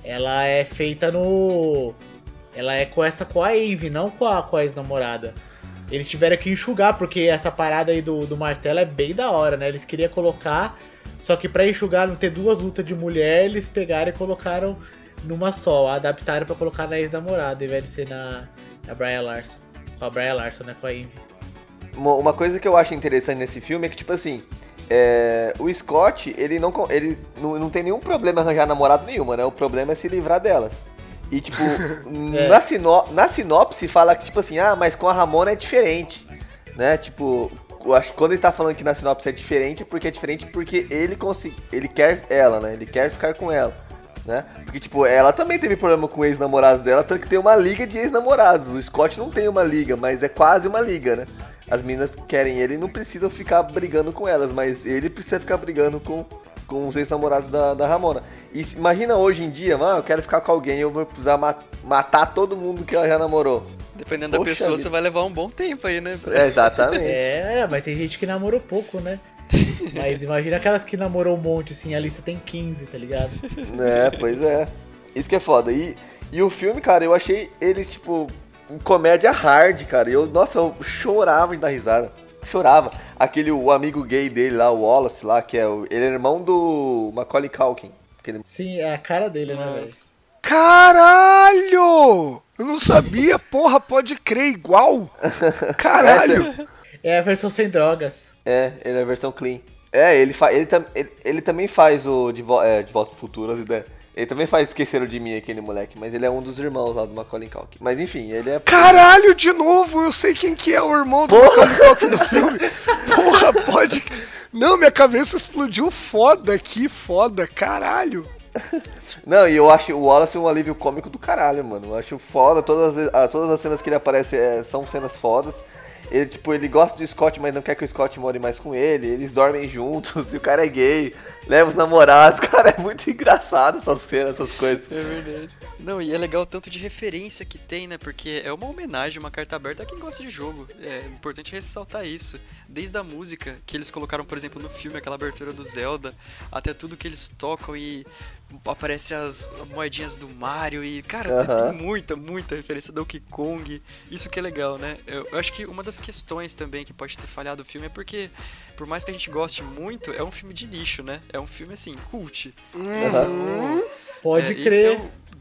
S5: ela é feita no. Ela é com essa com a Eve, não com a, com a ex-namorada. Eles tiveram que enxugar, porque essa parada aí do, do martelo é bem da hora, né? Eles queriam colocar, só que pra enxugar, não ter duas lutas de mulher, eles pegaram e colocaram numa só. Adaptaram pra colocar na ex-namorada, ao invés de ser na, na Brian Larson. Com a Brian Larson, né? Com a Eve.
S3: Uma, coisa que eu acho interessante nesse filme é que, tipo assim, é, o Scott, ele, não, ele não, não tem nenhum problema em arranjar namorado nenhuma, né? O problema é se livrar delas. E, tipo, [LAUGHS]
S5: É.
S3: na, sino, na sinopse fala que, tipo assim, ah, mas com a Ramona é diferente, né? Tipo, eu acho que quando ele tá falando que na sinopse é diferente, é porque é diferente porque ele, consegui, ele quer ela, né? Ele quer ficar com ela. Né? Porque, tipo, ela também teve problema com ex-namorados dela, tanto que tem uma liga de ex-namorados. O Scott não tem uma liga, mas é quase uma liga, né? As meninas querem ele e não precisam ficar brigando com elas, mas ele precisa ficar brigando com, com os ex-namorados da, da Ramona. E imagina hoje em dia, mano, eu quero ficar com alguém, eu vou precisar ma- matar todo mundo que ela já namorou.
S4: Dependendo da
S3: Poxa
S4: pessoa,
S3: vida.
S4: você vai levar um bom tempo aí, né?
S3: É, exatamente.
S5: É, é, mas tem gente que namorou pouco, né? [LAUGHS] Mas imagina aquelas que namorou um monte, assim, a lista tem 15, tá ligado?
S3: É, pois é. Isso que é foda. E, e o filme, cara, eu achei eles, tipo, em comédia hard, cara. Eu, nossa, eu chorava de dar risada. Chorava. Aquele, o amigo gay dele lá, o Wallace lá, que é o. Ele é irmão do Macaulay Culkin. Aquele-
S5: Sim, é a cara dele, né, velho?
S2: Caralho! Eu não sabia, porra, pode crer igual. [LAUGHS] Caralho!
S5: É a versão sem drogas.
S3: É, ele é a versão clean. É, ele, fa, ele, tam, ele, ele também faz o De, Vo- é, de Volta ao Futuro, as ideias. Ele também faz Esqueceram de Mim, aquele moleque, mas ele é um dos irmãos lá do Macaulay Culkin. Mas enfim, ele é...
S2: Caralho, de novo, eu sei quem que é o irmão do Macaulay Culkin no filme. Porra, pode... Não, minha cabeça explodiu foda aqui, foda, caralho.
S3: Não, e eu acho o Wallace um alívio cômico do caralho, mano. Eu acho foda, todas as, ah, todas as cenas que ele aparece é, são cenas fodas. Ele, tipo, ele gosta do Scott, mas não quer que o Scott more mais com ele. Eles dormem juntos, [LAUGHS] e o cara é gay, leva os namorados. [LAUGHS] Cara, é muito engraçado essas cenas, essas coisas.
S4: É verdade. Não, e é legal o tanto de referência que tem, né? Porque é uma homenagem, uma carta aberta a quem gosta de jogo. É importante ressaltar isso. Desde a música que eles colocaram, por exemplo, no filme, aquela abertura do Zelda, até tudo que eles tocam e aparece as moedinhas do Mario e, cara,
S3: Aham.
S4: tem muita, muita referência do Donkey Kong. Isso que é legal, né? Eu, eu acho que uma das questões também que pode ter falhado o filme é porque, por mais que a gente goste muito, é um filme de nicho, né? É um filme, assim, cult.
S5: Uhum. Pode
S4: É, esse
S5: crer.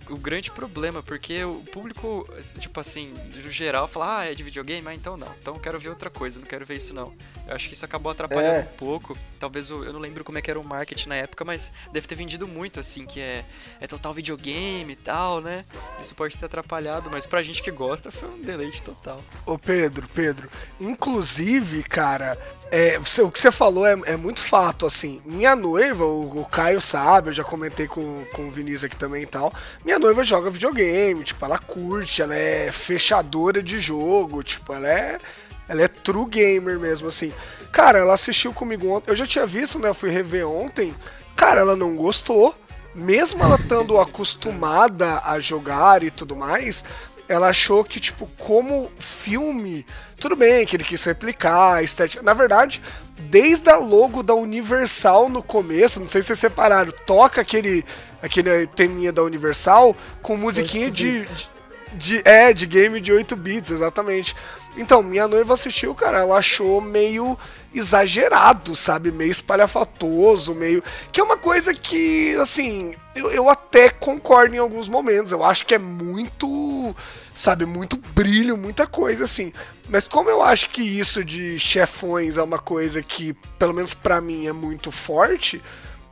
S4: O, grande problema, porque o público, tipo assim, no geral, fala, ah, é de videogame? Ah, então não. Então eu quero ver outra coisa, não quero ver isso não. Eu acho que isso acabou atrapalhando
S3: É.
S4: um pouco. Talvez o- eu não lembro como é que era o marketing na época, mas deve ter vendido muito, assim, que é, é total videogame e tal, né? Isso pode ter atrapalhado, mas pra gente que gosta foi um deleite total.
S2: Ô Pedro, Pedro, inclusive, cara, é, você- o que você falou é, é muito fato, assim. Minha noiva, o, o Caio sabe, eu já comentei com, com o Vinícius aqui também e tal. Minha noiva joga videogame, tipo, ela curte, ela é fechadora de jogo, tipo, ela é. Ela é true gamer mesmo, assim. Cara, ela assistiu comigo ontem. Eu já tinha visto, né? Eu fui rever ontem. Cara, ela não gostou. Mesmo ela estando acostumada a jogar e tudo mais, ela achou que, tipo, como filme, tudo bem que ele quis replicar a estética. Na verdade, desde a logo da Universal no começo, não sei se vocês separaram, toca aquele, aquele teminha da Universal com musiquinha de, de, de- É, de game de 8 bits, exatamente. Então, minha noiva assistiu, cara, ela achou meio exagerado, sabe? Meio espalhafatoso, meio. Que é uma coisa que, assim, eu, eu até concordo em alguns momentos. Eu acho que é muito, sabe, muito brilho, muita coisa, assim. Mas como eu acho que isso de chefões é uma coisa que, pelo menos pra mim, é muito forte,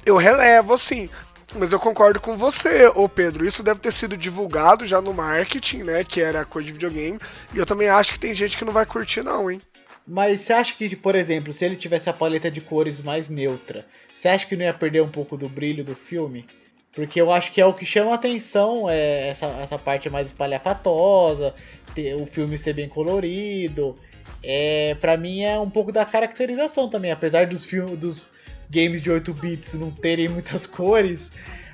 S2: eu relevo, assim. Mas eu concordo com você, ô Pedro. Isso deve ter sido divulgado já no marketing, né? Que era coisa de videogame. E eu também acho que tem gente que não vai curtir, não, hein?
S5: Mas você acha que, por exemplo, se ele tivesse a paleta de cores mais neutra, você acha que não ia perder um pouco do brilho do filme? Porque eu acho que é o que chama a atenção, é essa, essa parte mais espalhafatosa, ter- o filme ser bem colorido. É, para mim é um pouco da caracterização também, apesar dos filmes dos games de 8 bits não terem muitas [LAUGHS] cores,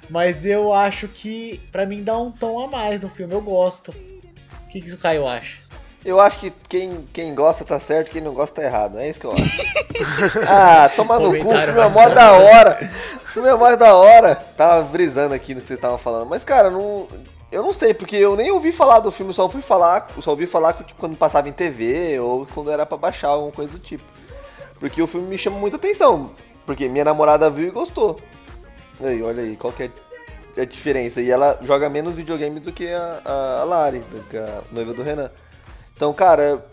S5: mas eu acho que pra mim dá um tom a mais no filme, eu gosto. O que, que o Caio acha?
S3: Eu acho que quem, quem gosta tá certo, quem não gosta tá errado. É isso que eu acho. [LAUGHS] ah, toma no cu, o filme é mó da hora. O filme é mó da hora. Tava brisando aqui no que vocês estavam falando. Mas, cara, não. Eu não sei, porque eu nem ouvi falar do filme, só ouvi falar, só ouvi falar tipo, quando passava em TV ou quando era pra baixar, alguma coisa do tipo. Porque o filme me chama muita atenção. Porque minha namorada viu e gostou. Aí, olha aí, qual que é a diferença? E ela joga menos videogame do que a, a, Lari, que a noiva do Renan. Então, cara,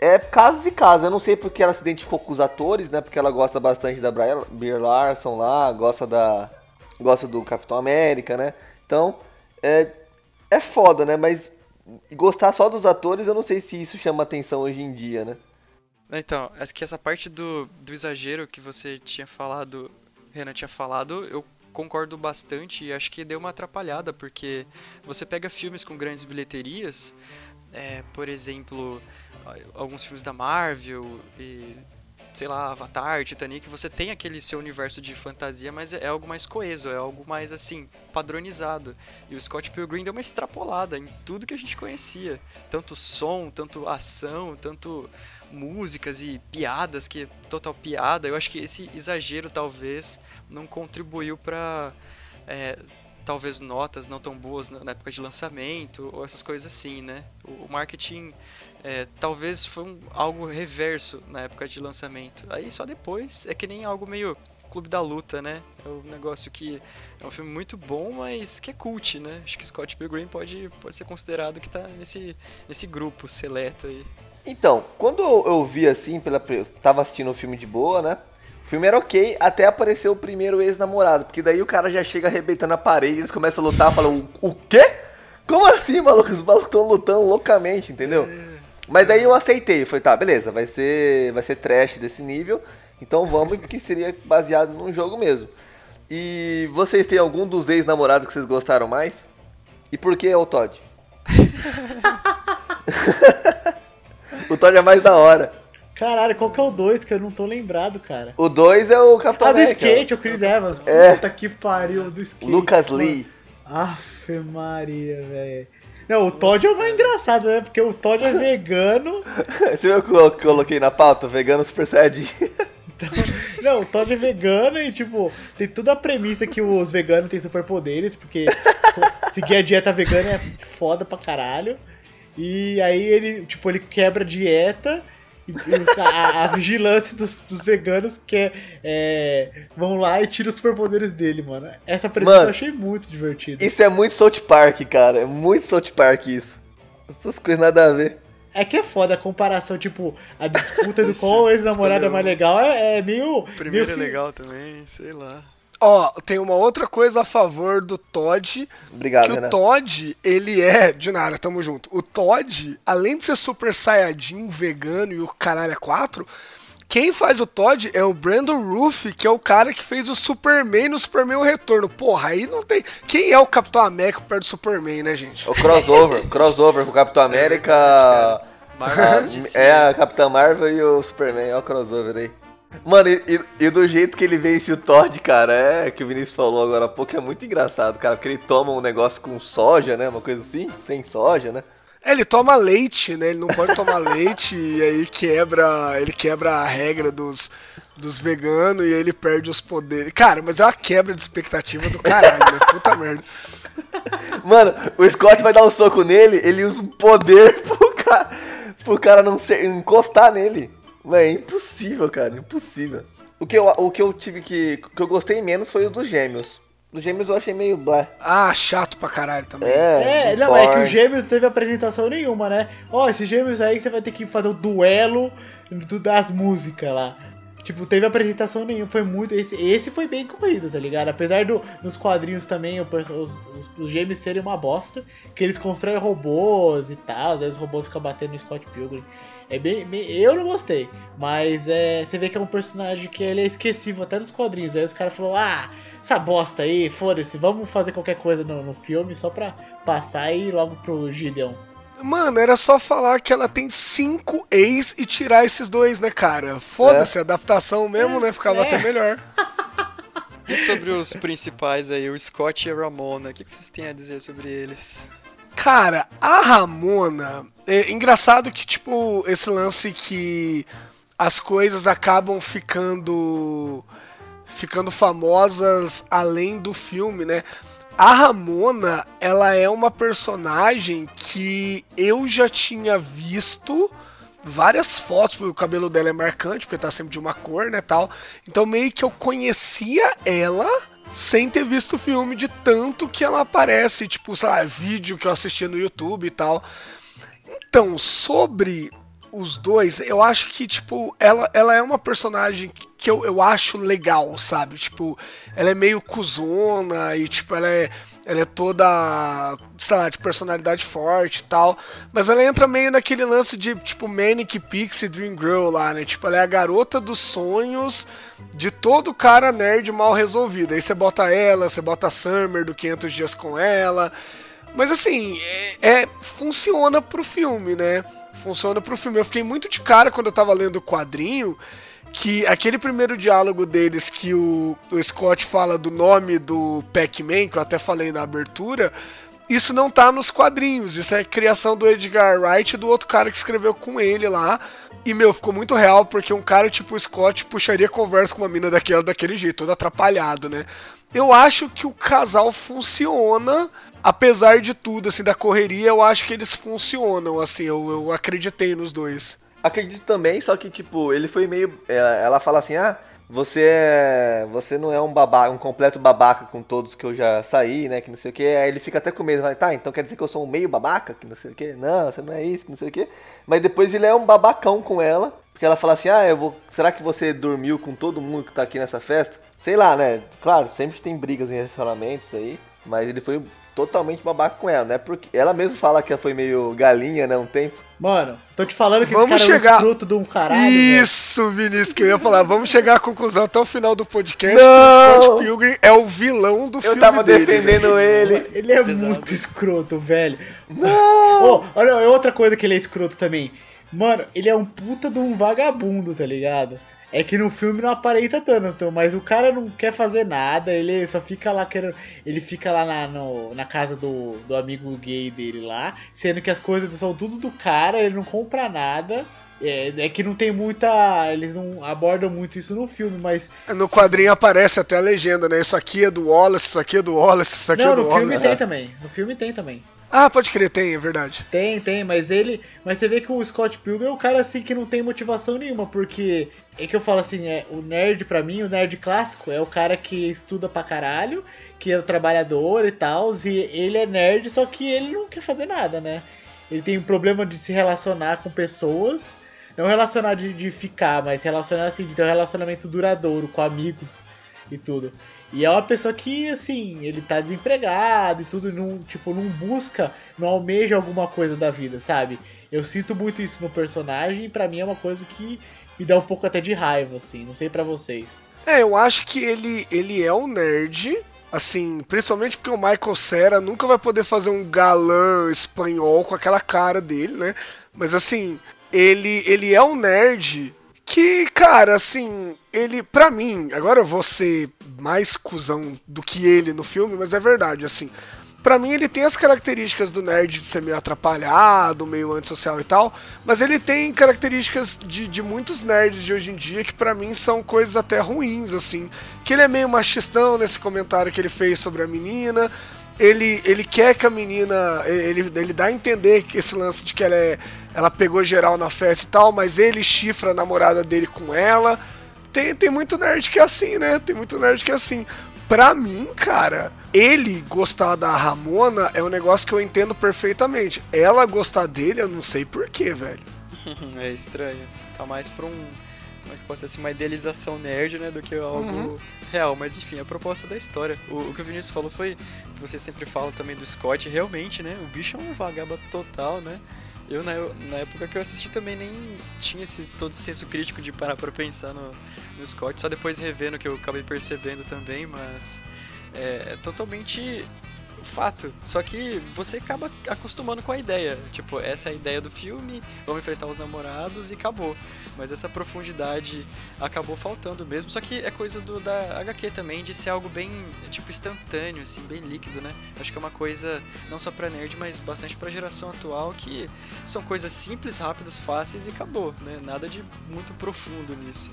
S3: é casos e casos. Eu não sei porque ela se identificou com os atores, né? Porque ela gosta bastante da Bri- Brie Larson lá, gosta da gosta do Capitão América, né? Então, é é foda, né? Mas gostar só dos atores, eu não sei se isso chama atenção hoje em dia, né?
S4: Então, acho que essa parte do, do exagero que você tinha falado, Renan tinha falado, eu concordo bastante e acho que deu uma atrapalhada, porque você pega filmes com grandes bilheterias, é, por exemplo, alguns filmes da Marvel e sei lá, Avatar, Titanic, você tem aquele seu universo de fantasia, mas é algo mais coeso, é algo mais assim, padronizado. E o Scott Pilgrim deu uma extrapolada em tudo que a gente conhecia, tanto som, tanto ação, tanto músicas e piadas, que é total piada. Eu acho que esse exagero talvez não contribuiu para é, talvez notas não tão boas na época de lançamento ou essas coisas assim, né? O marketing é, talvez foi um- algo reverso na época de lançamento. Aí só depois é que nem algo meio Clube da Luta, né? É um negócio que é um filme muito bom, mas que é cult, né? Acho que Scott Pilgrim pode, pode ser considerado que tá nesse, nesse grupo seleto aí.
S3: Então, quando eu, eu vi assim, pela, pre- tava assistindo o filme de boa, né? O filme era ok até aparecer o primeiro ex-namorado, porque daí o cara já chega arrebentando a parede, eles começam a lutar, falam, o, quê? Como assim, maluco? Os malucos estão lutando loucamente, entendeu? Mas daí eu aceitei, falei, tá, beleza, vai ser, vai ser trash desse nível, então vamos, porque seria baseado num jogo mesmo. E vocês têm algum dos ex-namorados que vocês gostaram mais? E por que é o Todd? [LAUGHS] o Todd é mais da hora.
S5: Caralho, qual que é o 2 que eu não tô lembrado, cara?
S3: O 2 é o Capitão
S5: Ah, do
S3: América.
S5: skate, o Chris Evans.
S3: É.
S5: Puta que pariu, do skate.
S3: Lucas
S5: mano.
S3: Lee.
S5: Aff, Maria, velho. Não, o Todd é o mais engraçado, né? Porque o Todd é vegano. [LAUGHS]
S3: Você viu o que eu coloquei na pauta? Vegano Super Saiyajin.
S5: Não, o Todd é vegano e, tipo, tem toda a premissa que os veganos têm superpoderes, porque [LAUGHS] seguir a dieta vegana é foda pra caralho. E aí ele, tipo, ele quebra a dieta a, a vigilância dos, dos veganos quer. É, vão lá e tira os superpoderes dele, mano. Essa premissa
S3: Mano,
S5: eu achei muito divertida.
S3: Isso é muito South Park, cara. É muito South Park isso. Essas coisas nada a ver.
S5: É que é foda a comparação, tipo, a disputa do [LAUGHS] qual ex-namorado é mais legal é, é meio.
S4: Primeiro
S5: meio
S4: é legal também, sei lá.
S2: Ó, tem uma outra coisa a favor do Todd.
S3: Obrigado,
S2: que o
S3: Renato.
S2: Todd, ele é. De nada, tamo junto. O Todd, além de ser super saiyajin, vegano e o caralho é 4, quem faz o Todd é o Brandon Ruff, que é o cara que fez o Superman no Superman O Retorno. Porra, aí não tem. Quem é o Capitão América perto do Superman, né, gente?
S3: O crossover, [LAUGHS] crossover com o Capitão América. A-
S4: DC. [LAUGHS]
S3: é a Capitã Marvel e o Superman, é o crossover aí. Mano, e, e- do jeito que ele vence o Todd, cara, é que o Vinícius falou agora há pouco, é muito engraçado, cara, porque ele toma um negócio com soja, né? Uma coisa assim, sem soja, né?
S2: É, ele toma leite, né? Ele não pode tomar [LAUGHS] leite e aí quebra. Ele quebra a regra dos, dos veganos e aí ele perde os poderes. Cara, mas é uma quebra de expectativa do caralho, né? Puta [LAUGHS] merda.
S3: Mano, o Scott vai dar um soco nele, ele usa um poder [LAUGHS] pro cara, pro cara não ser, encostar nele. Mano, é impossível, cara, impossível. O que eu, o que eu tive que. O que eu gostei menos foi o dos gêmeos. Dos gêmeos eu achei meio blá.
S2: Ah, chato pra caralho também.
S5: É,
S3: É,
S5: não, é que o Gêmeos não teve apresentação nenhuma, né? Ó, esses Gêmeos aí você vai ter que fazer o duelo das músicas lá. Tipo, teve apresentação nenhuma, foi muito. Esse, esse foi bem corrido, tá ligado? Apesar do, nos quadrinhos também o os, os, os gêmeos serem uma bosta, que eles constroem robôs e tal, às vezes os robôs ficam batendo no Scott Pilgrim. É bem, bem- Eu não gostei, mas é, você vê que é um personagem que ele é esquecível até nos quadrinhos. Aí os caras falaram, ah, essa bosta aí, foda-se, vamos fazer qualquer coisa no, no filme só pra passar e ir logo pro Gideon.
S2: Mano, era só falar que ela tem cinco ex e tirar esses dois, né, cara? Foda-se, adaptação mesmo, né? Ficava
S5: É.
S2: até melhor.
S4: E sobre os principais aí, o Scott e a Ramona, o que que vocês têm a dizer sobre eles?
S2: Cara, a Ramona. É engraçado que, tipo, esse lance que as coisas acabam ficando. ficando famosas além do filme, né? A Ramona, ela é uma personagem que eu já tinha visto várias fotos, porque o cabelo dela é marcante, porque tá sempre de uma cor, né, tal. Então meio que eu conhecia ela sem ter visto o filme de tanto que ela aparece, tipo, sei lá, vídeo que eu assistia no YouTube e tal. Então, sobre os dois, eu acho que, tipo, ela, ela é uma personagem que eu, eu acho legal, sabe? Tipo, ela é meio cuzona e, tipo, ela é, ela é toda, sei lá, de personalidade forte e tal. Mas ela entra meio naquele lance de, tipo, Manic Pixie Dream Girl lá, né? Tipo, ela é a garota dos sonhos de todo cara nerd mal resolvido. Aí você bota ela, você bota a Summer do 500 Dias com ela. Mas assim, é, é- funciona pro filme, né? Funciona pro filme. Eu fiquei muito de cara quando eu tava lendo o quadrinho que aquele primeiro diálogo deles que o, o Scott fala do nome do Pac-Man, que eu até falei na abertura, isso não tá nos quadrinhos. Isso é criação do Edgar Wright e do outro cara que escreveu com ele lá. E, meu, ficou muito real, porque um cara tipo o Scott puxaria conversa com uma mina daquela daquele jeito, todo atrapalhado, né? Eu acho que o casal funciona, apesar de tudo, assim, da correria, eu acho que eles funcionam, assim, eu, eu acreditei nos dois.
S3: Acredito também, só que, tipo, ele foi meio. é, Ela fala assim, ah, você é. Você não é um babaca, um completo babaca com todos que eu já saí, né? Que não sei o que. Aí ele fica até com medo, vai, tá, então quer dizer que eu sou um meio babaca, que não sei o que. Não, você não é isso, que não sei o que. Mas depois ele é um babacão com ela. Porque ela fala assim, ah, eu vou. Será que você dormiu com todo mundo que tá aqui nessa festa? Sei lá, né? Claro, sempre tem brigas em relacionamentos aí. Mas ele foi totalmente babaca com ela, né? Porque ela mesmo fala que ela foi meio galinha, né? Um tempo.
S5: Mano, tô te falando que
S2: Vamos
S5: esse cara
S2: chegar-
S5: é um escroto de um caralho. velho.
S2: Isso, Vinícius, que eu ia falar. Vamos chegar à conclusão até o final do podcast
S3: Não!
S2: que o Scott Pilgrim é o vilão do
S3: Eu
S2: filme
S3: tava
S2: dele. né?
S3: defendendo ele.
S5: Ele é
S4: Pesado.
S5: muito escroto, velho. Não! olha, outra coisa que ele é escroto também. Mano, ele é um puta de um vagabundo, tá ligado? É que no filme não aparenta tanto, mas o cara não quer fazer nada, ele só fica lá querendo. Ele fica lá na, no- na casa do, do amigo gay dele lá, sendo que as coisas são tudo do cara, ele não compra nada. É, é que não tem muita. Eles não abordam muito isso no filme, mas.
S2: No quadrinho aparece até a legenda, né? Isso aqui é do Wallace, isso aqui é do Wallace, isso aqui
S5: Não,
S2: é do
S5: no filme
S2: Wallace.
S5: tem também. No filme tem também.
S2: Ah, pode crer, tem, é verdade.
S5: Tem, tem, mas ele. Mas você vê que o Scott Pilgrim é um cara assim que não tem motivação nenhuma, porque. É que eu falo assim, é, o nerd pra mim, o nerd clássico, é o cara que estuda pra caralho, que é o trabalhador e tal, e ele é nerd, só que ele não quer fazer nada, né? Ele tem um problema de se relacionar com pessoas, não relacionar de, de ficar, mas relacionar assim, de ter um relacionamento duradouro com amigos e tudo. E é uma pessoa que, assim, ele tá desempregado e tudo, não, tipo, não busca, não almeja alguma coisa da vida, sabe? Eu sinto muito isso no personagem e pra mim é uma coisa que me dá um pouco até de raiva, assim, não sei pra vocês.
S2: É, eu acho que ele, ele é um nerd, assim, principalmente porque o Michael Cera nunca vai poder fazer um galã espanhol com aquela cara dele, né? Mas assim, ele, ele é um nerd que, cara, assim, ele, pra mim, agora eu vou ser mais cuzão do que ele no filme, mas é verdade, assim. Pra mim, ele tem as características do nerd de ser meio atrapalhado, meio antissocial e tal, mas ele tem características de, de muitos nerds de hoje em dia que pra mim são coisas até ruins, assim. Que ele é meio machistão nesse comentário que ele fez sobre a menina. Ele, ele quer que a menina. Ele, ele dá a entender esse lance de que ela, é, ela pegou geral na festa e tal, mas ele chifra a namorada dele com ela. Tem, tem muito nerd que é assim, né? Tem muito nerd que é assim. Pra mim, cara, ele gostar da Ramona é um negócio que eu entendo perfeitamente. Ela gostar dele, eu não sei porquê, velho. [LAUGHS]
S4: é estranho. Tá mais pra um. Como é que posso dizer assim? Uma idealização nerd, né? Do que algo
S2: Uhum.
S4: real. Mas enfim, a proposta da história. O, o que o Vinícius falou foi. Você sempre fala também do Scott, realmente, né? O bicho é um vagaba total, né? Eu, na, na época que eu assisti, também nem tinha esse, todo esse senso crítico de parar pra pensar no, no Scott. Só depois revendo que eu acabei percebendo também, mas. É, totalmente fato. Só que você acaba acostumando com a ideia. Tipo, essa é a ideia do filme, vamos enfrentar os namorados e acabou. Mas essa profundidade acabou faltando mesmo. Só que é coisa do da HQ também, de ser algo bem, tipo, instantâneo, assim, bem líquido, né? Acho que é uma coisa não só pra nerd, mas bastante pra geração atual, que são coisas simples, rápidas, fáceis e acabou, né? Nada de muito profundo nisso.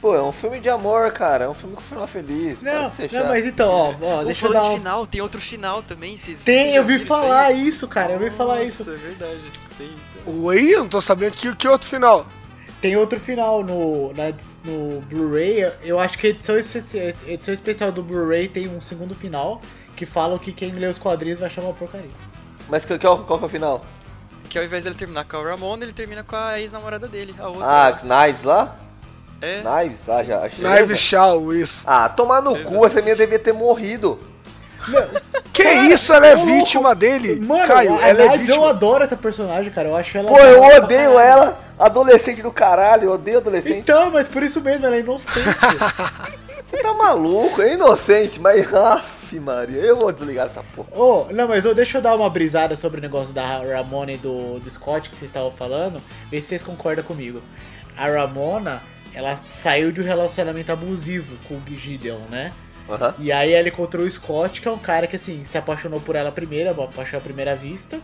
S3: Pô, é um filme de amor, cara. É um filme com final feliz.
S5: Não, não, mas então, ó, ó deixa eu dar um...
S4: final, tem outro final também, vocês
S5: Tem, eu vi
S4: viram isso
S5: falar isso, cara, eu vi falar isso.
S4: Nossa, é verdade, tem isso. também.
S2: Oi, eu não tô sabendo que, que outro final.
S5: Tem outro final no, na- no Blu-ray. Eu acho que a edição, especi- edição especial do Blu-ray tem um segundo final que fala que quem lê os quadrinhos vai chamar porcaria.
S3: Mas que- qual, qual que é o final?
S4: Que ao invés dele terminar com a Ramona, ele termina com a ex-namorada dele, a outra.
S3: Ah. Knives lá?
S4: É.
S3: Knives? Ah, já achei.
S2: Knives Shaw, isso.
S3: Ah, tomar no cu, essa minha devia ter morrido.
S2: Que
S5: Cara,
S2: isso, ela é vítima dele?
S5: Mano,
S2: Caio,
S5: a
S2: ela é
S5: Knives, eu
S2: vítima.
S5: adoro essa personagem, cara. Eu acho ela.
S3: Pô, eu odeio ela. Adolescente do caralho, eu odeio adolescente.
S5: Então, mas por isso mesmo, ela é inocente. [LAUGHS]
S3: Você tá maluco, é inocente, mas. Aff, Maria, eu vou desligar essa porra.
S5: Ô, não, mas ô, deixa eu dar uma brisada sobre o negócio da Ramona e do, do Scott que vocês estavam falando. Ver se vocês concordam comigo. A Ramona, ela saiu de um relacionamento abusivo com o Gideon, né?
S3: Aham.
S5: E aí ela encontrou o Scott, que é um cara que assim, se apaixonou por ela primeiro, uma paixão à primeira vista.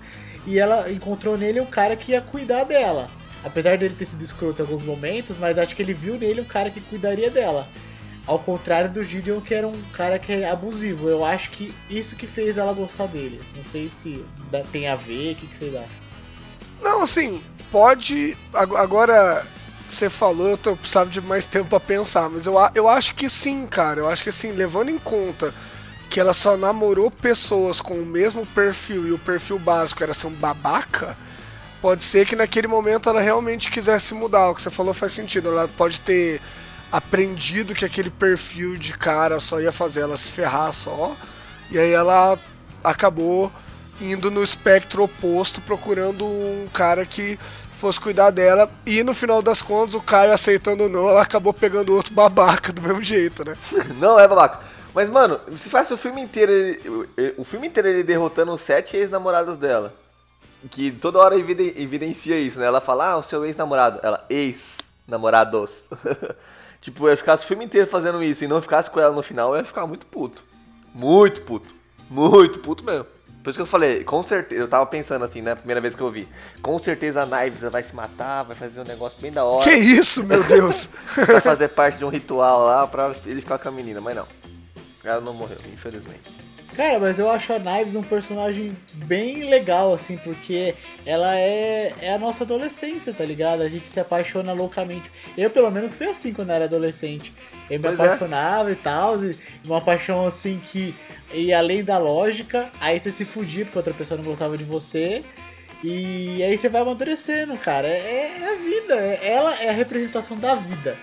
S5: E ela encontrou nele um cara que ia cuidar dela. Apesar dele ter sido escroto em alguns momentos, mas acho que ele viu nele um cara que cuidaria dela. Ao contrário do Gideon, que era um cara que é abusivo. Eu acho que isso que fez ela gostar dele. Não sei se tem a ver, o que, que vocês acham?
S2: Não, assim, pode. ag- Agora, você falou, eu tô, precisava de mais tempo pra pensar, mas eu, eu acho que sim, cara. Eu acho que assim, levando em conta que ela só namorou pessoas com o mesmo perfil e o perfil básico era ser um babaca, Pode ser que naquele momento ela realmente quisesse mudar. O que você falou faz sentido. Ela pode ter aprendido que aquele perfil de cara só ia fazer ela se ferrar só. E aí ela acabou indo no espectro oposto, procurando um cara que fosse cuidar dela. E no final das contas, o Caio aceitando ou não, ela acabou pegando outro babaca do mesmo jeito, né? [LAUGHS]
S3: Não é babaca. Mas, mano, se faz o filme inteiro, ele, o filme inteiro ele derrotando os sete ex-namorados dela. Que toda hora evidencia isso, né? Ela fala, ah, o seu ex-namorado. Ela, ex-namorados. [LAUGHS] tipo, eu ficasse o filme inteiro fazendo isso e não ficasse com ela no final, eu ia ficar muito puto. Muito puto. Muito puto mesmo. Por isso que eu falei, com certeza, eu tava pensando assim, né, primeira vez que eu vi. Com certeza a Knives vai se matar, vai fazer um negócio bem da hora.
S2: Que isso, meu Deus! [LAUGHS]
S3: vai fazer parte de um ritual lá pra ele ficar com a menina, mas não. Ela não morreu, infelizmente.
S5: Cara, mas eu acho a Knives um personagem bem legal, assim, porque ela é, é a nossa adolescência, tá ligado? A gente se apaixona loucamente. Eu, pelo menos, fui assim quando era adolescente. Eu me pois é. apaixonava é. e tal, uma paixão assim que e além da lógica, aí você se fudia porque outra pessoa não gostava de você. E aí você vai amadurecendo, cara. É, é a vida. É, ela é a representação da vida.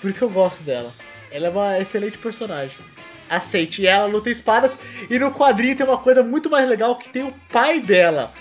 S5: Por isso que eu gosto dela. Ela é uma excelente personagem. Aceite. E ela luta espadas. E no quadrinho tem uma coisa muito mais legal que tem o pai dela.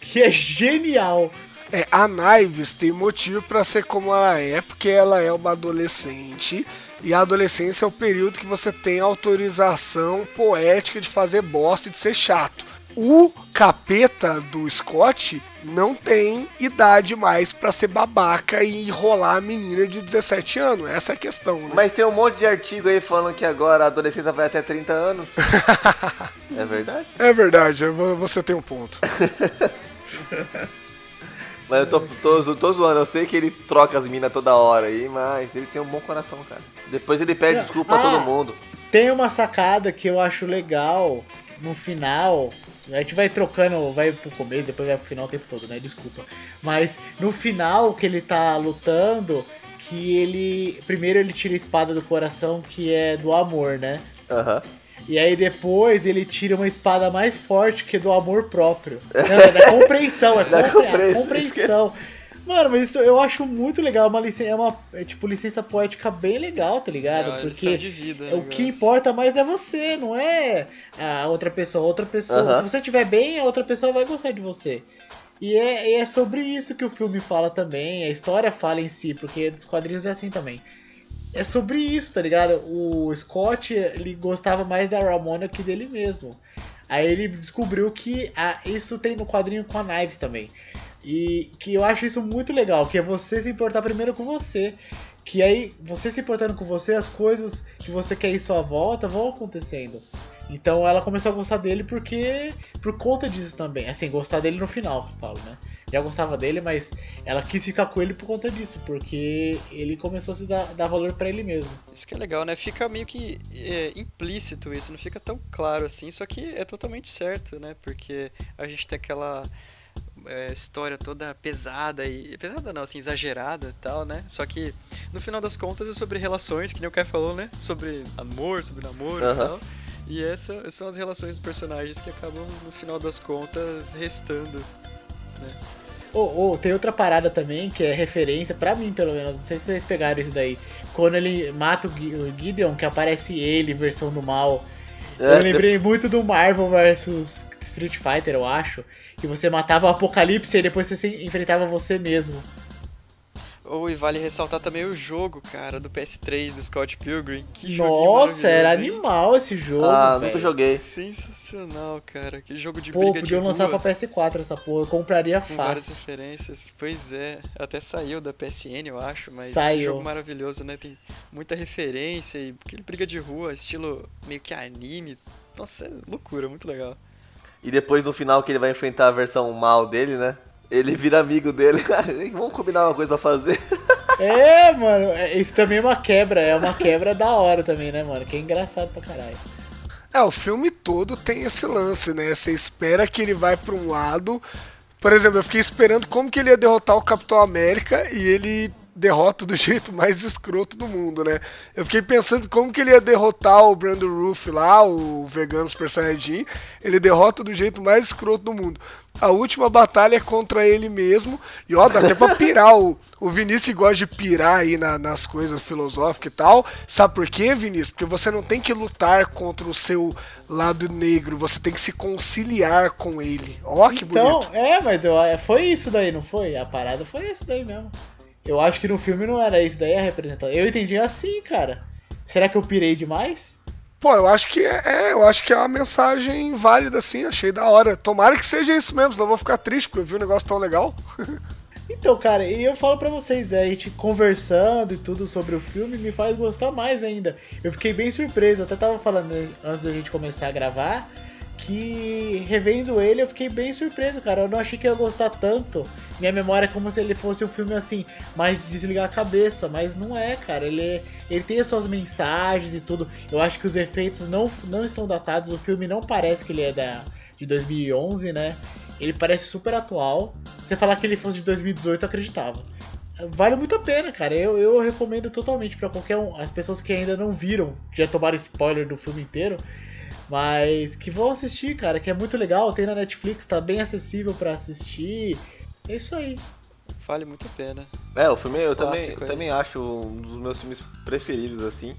S5: Que é genial.
S2: É, a Knives tem motivo para ser como ela é, porque ela é uma adolescente e a adolescência é o período que você tem autorização poética de fazer bosta e de ser chato. O capeta do Scott não tem idade mais para ser babaca e enrolar a menina de 17 anos. Essa é a questão, né?
S3: Mas tem um monte de artigo aí falando que agora a adolescência vai até 30 anos. [LAUGHS] é verdade?
S2: É verdade, você tem um ponto. [LAUGHS]
S3: Mas eu tô, tô, tô zoando, eu sei que ele troca as minas toda hora aí, mas ele tem um bom coração, cara. Depois ele pede desculpa ah, pra todo mundo.
S5: Tem uma sacada que eu acho legal no final. A gente vai trocando, vai pro começo, depois vai pro final o tempo todo, né? Desculpa. Mas no final que ele tá lutando, que ele. Primeiro ele tira a espada do coração, que é do amor, né?
S3: Aham. Uhum.
S5: E aí depois ele tira uma espada mais forte que do amor próprio. Não, é da [LAUGHS] compreensão, é da compre compreensão. Mano, mas isso eu acho muito legal. Uma licença, é uma é, tipo licença poética bem legal, tá ligado?
S4: É
S5: Porque
S4: de vida,
S5: o que importa mais é você, não é a outra pessoa. Outra pessoa, uh -huh. se você estiver bem, a outra pessoa vai gostar de você. E é, é sobre isso que o filme fala também, a história fala em si, porque dos quadrinhos é assim também é sobre isso, tá ligado? O Scott, ele gostava mais da Ramona que dele mesmo. Aí ele descobriu que ah, isso tem no quadrinho com a Knives também. E que eu acho isso muito legal, que é você se importar primeiro com você. Que aí, você se importando com você, as coisas que você quer em sua volta vão acontecendo. Então ela começou a gostar dele porque. por conta disso também. Assim, gostar dele no final, que eu falo, né? já gostava dele, mas ela quis ficar com ele por conta disso, porque ele começou a se dar, dar valor para ele mesmo.
S4: Isso que é legal, né? Fica meio que é, implícito isso, não fica tão claro assim, só que é totalmente certo, né? Porque a gente tem aquela é, história toda pesada e. pesada não, assim, exagerada e tal, né? Só que no final das contas é sobre relações, que nem o Kai falou, né? Sobre amor, sobre namoro uhum. e tal. E essas são as relações dos personagens que acabam, no final das contas, restando. Né?
S5: Oh, oh, tem outra parada também que é referência, para mim pelo menos, não sei se vocês pegaram isso daí. Quando ele mata o Gideon, que aparece ele, versão do mal. É, eu lembrei muito do Marvel vs Street Fighter, eu acho. Que você matava o Apocalipse e depois você enfrentava você mesmo.
S4: Oh, e vale ressaltar também o jogo, cara, do PS3 do Scott Pilgrim. Que
S5: Nossa, era hein? animal esse jogo.
S3: Ah, véio. nunca joguei.
S4: Sensacional, cara. Que jogo de
S5: Pô, briga podiam lançar pra PS4 essa porra. Eu compraria
S4: Com
S5: fácil.
S4: várias referências. Pois é. Até saiu da PSN, eu acho, mas
S5: saiu.
S4: que jogo maravilhoso, né? Tem muita referência e aquele briga de rua, estilo meio que anime. Nossa, é loucura, muito legal.
S3: E depois no final que ele vai enfrentar a versão mal dele, né? Ele vira amigo dele. [LAUGHS] Vamos combinar uma coisa pra fazer.
S5: É, mano, é, isso também é uma quebra, é uma quebra da hora também, né, mano? Que é engraçado pra caralho.
S2: É, o filme todo tem esse lance, né? Você espera que ele vai pra um lado. Por exemplo, eu fiquei esperando como que ele ia derrotar o Capitão América e ele derrota do [LAUGHS] jeito mais escroto do mundo, né? Eu fiquei pensando como que ele ia derrotar o Brandon Roof lá, o vegano Super Saiyajin. Ele derrota do jeito mais escroto do mundo. A última batalha é contra ele mesmo. E ó, dá até pra pirar. O, o Vinícius gosta de pirar aí na- nas coisas filosóficas e tal. Sabe por quê, Vinícius? Porque você não tem que lutar contra o seu lado negro. Você tem que se conciliar com ele. Ó, que
S5: Então,
S2: bonito.
S5: é, mas eu- é, foi isso daí, não foi? A parada foi isso daí mesmo. Eu acho que no filme não era isso daí a representação. Eu entendi assim, cara. Será que eu pirei demais?
S2: Pô, eu acho que é, é, eu acho que é uma mensagem válida, assim, achei da hora. Tomara que seja isso mesmo, senão eu vou ficar triste, porque eu vi um negócio tão legal. [LAUGHS]
S5: Então, cara, e eu falo pra vocês, é, a gente conversando e tudo sobre o filme me faz gostar mais ainda. Eu fiquei bem surpreso, eu até tava falando antes da gente começar a gravar que revendo ele eu fiquei bem surpreso, cara. Eu não achei que ia gostar tanto. Minha memória é como se ele fosse um filme assim, mais de desligar a cabeça, mas não é, cara. Ele, ele tem as suas mensagens e tudo. Eu acho que os efeitos não, não estão datados, o filme não parece que ele é da, de 2011, né? Ele parece super atual. Se falar que ele fosse de 2018, eu acreditava. Vale muito a pena, cara. Eu, eu recomendo totalmente pra qualquer um. As pessoas que ainda não viram, já tomaram spoiler do filme inteiro, mas que vão assistir, cara, que é muito legal. Tem na Netflix, tá bem acessível pra assistir. É isso aí.
S4: Vale muito a pena.
S3: É, o filme eu também,
S4: aí.
S3: também acho um dos meus filmes preferidos, assim.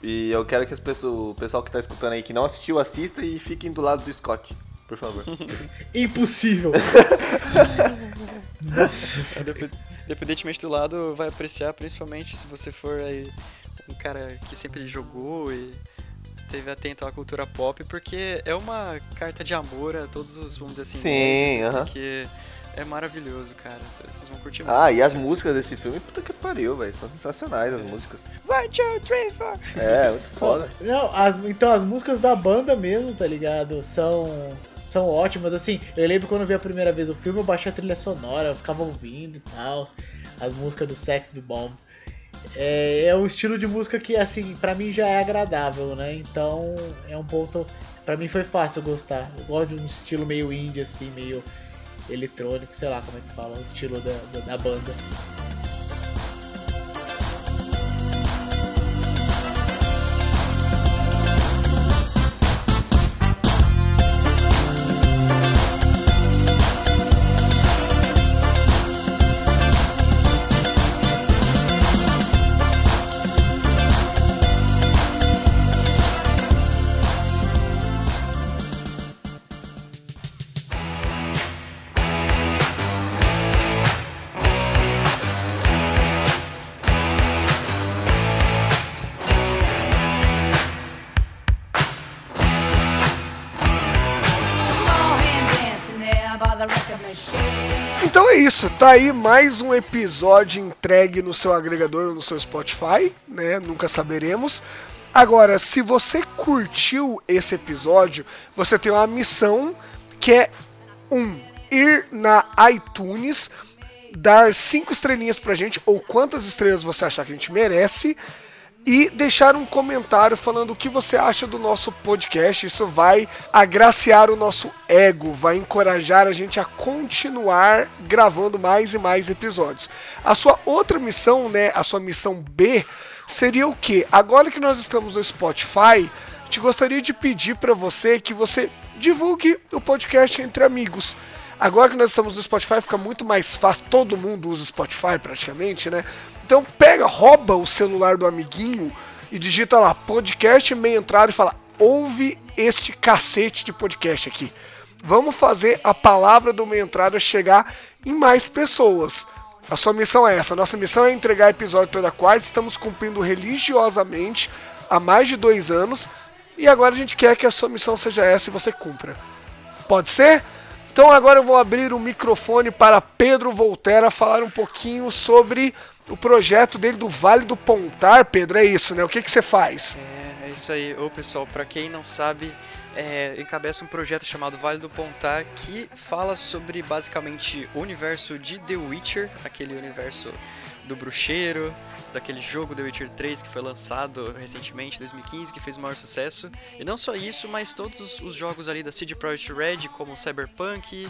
S3: E eu quero que as pessoas, o pessoal que tá escutando aí que não assistiu, assista e fiquem do lado do Scott, por favor. [LAUGHS]
S5: Impossível. Nossa.
S4: É, dep- Independentemente do lado, vai apreciar, principalmente se você for aí um cara que sempre jogou e teve atento à cultura pop, porque é uma carta de amor a todos os, vamos dizer assim,
S3: Sim,
S4: nerds, né?
S3: aham.
S4: porque é maravilhoso, cara. Vocês vão curtir muito.
S3: Ah, e as músicas desse filme, puta que pariu, velho. São sensacionais as músicas.
S4: One, two, three, four.
S3: É, muito foda.
S5: Não, as- então as músicas da banda mesmo, tá ligado? São são ótimas, assim. Eu lembro quando eu vi a primeira vez o filme, eu baixei a trilha sonora, eu ficava ouvindo e tal, as músicas do Sex Bomb. É, é um estilo de música que, assim, pra mim já é agradável, né? Então é um ponto. Pra mim foi fácil gostar. Eu gosto de um estilo meio indie, assim, meio eletrônico, sei lá como é que fala, o estilo da, da, da banda.
S2: Tá aí mais um episódio entregue no seu agregador ou no seu Spotify, né? Nunca saberemos. Agora, se você curtiu esse episódio, você tem uma missão que é um ir na iTunes, dar cinco estrelinhas pra gente ou quantas estrelas você achar que a gente merece e deixar um comentário falando o que você acha do nosso podcast. Isso vai agraciar o nosso ego, vai encorajar a gente a continuar gravando mais e mais episódios. A sua outra missão, né, a sua missão B, seria o que? Agora que nós estamos no Spotify, te gostaria de pedir para você que você divulgue o podcast entre amigos. Agora que nós estamos no Spotify, fica muito mais fácil. Todo mundo usa Spotify praticamente, né? Então pega, rouba o celular do amiguinho e digita lá podcast meia entrada e fala: ouve este cacete de podcast aqui. Vamos fazer a palavra do meia entrada chegar em mais pessoas. A sua missão é essa. Nossa missão é entregar episódio toda quarta. Estamos cumprindo religiosamente há mais de dois anos. E agora a gente quer que a sua missão seja essa e você cumpra. Pode ser? Então agora eu vou abrir o microfone para Pedro Volterra falar um pouquinho sobre o projeto dele do Vale do Pontar. Pedro, é isso, né? O que, que você faz?
S4: É, é isso aí. Ô pessoal, pra quem não sabe, é, encabeça um projeto chamado Vale do Pontar que fala sobre basicamente o universo de The Witcher, aquele universo do bruxeiro, daquele jogo The Witcher 3 que foi lançado recentemente, em 2015, que fez o maior sucesso. E não só isso, mas todos os- os jogos ali da CD Projekt Red, como Cyberpunk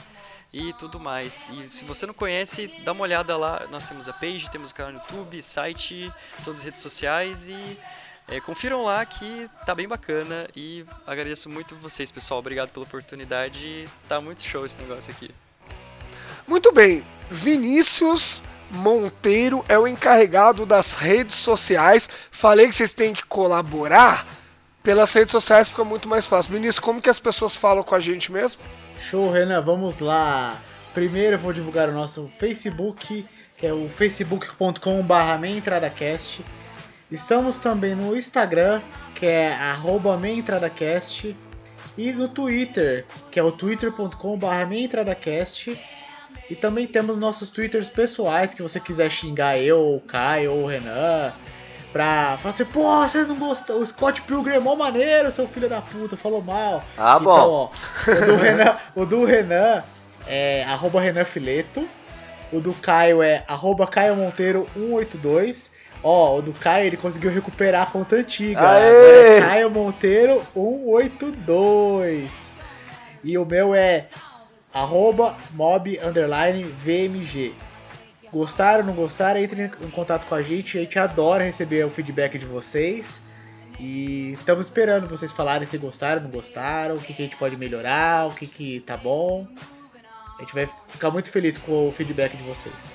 S4: e tudo mais. E se você não conhece, dá uma olhada lá. Nós temos a page, temos o canal no YouTube, site, todas as redes sociais e É, confiram lá que tá bem bacana e agradeço muito vocês, pessoal. Obrigado pela oportunidade. Tá muito show esse negócio aqui.
S2: Muito bem, Vinícius Monteiro é o encarregado das redes sociais. Falei que vocês têm que colaborar. Pelas redes sociais fica muito mais fácil. Vinícius, como que as pessoas falam com a gente mesmo?
S5: Show, Renan, vamos lá. Primeiro eu vou divulgar o nosso Facebook, que é o facebook.com.br MeiaEntradaCast. Estamos também no Instagram, que é arroba. E no Twitter, que é o twitter.com.br MeiaEntradaCast. E também temos nossos twitters pessoais, que você quiser xingar eu, o Caio ou o Renan. Pra falar assim, pô, você não gostou, o Scott Pilgrim é mó maneiro, seu filho da puta, falou mal.
S3: Ah,
S5: então,
S3: bom.
S5: ó, o do Renan, o do Renan é arroba Renan Fileto. O do Caio é arroba Caio Monteiro 182. Ó, o do Caio ele conseguiu recuperar a conta antiga.
S3: Aê!
S5: É Caio Monteiro 182. E o meu é arroba mob underline VMG. Gostaram, não gostaram? Entre em contato com a gente. A gente adora receber o feedback de vocês. E estamos esperando vocês falarem se gostaram, não gostaram, o que, que a gente pode melhorar, o que, que tá bom. A gente vai ficar muito feliz com o feedback de vocês.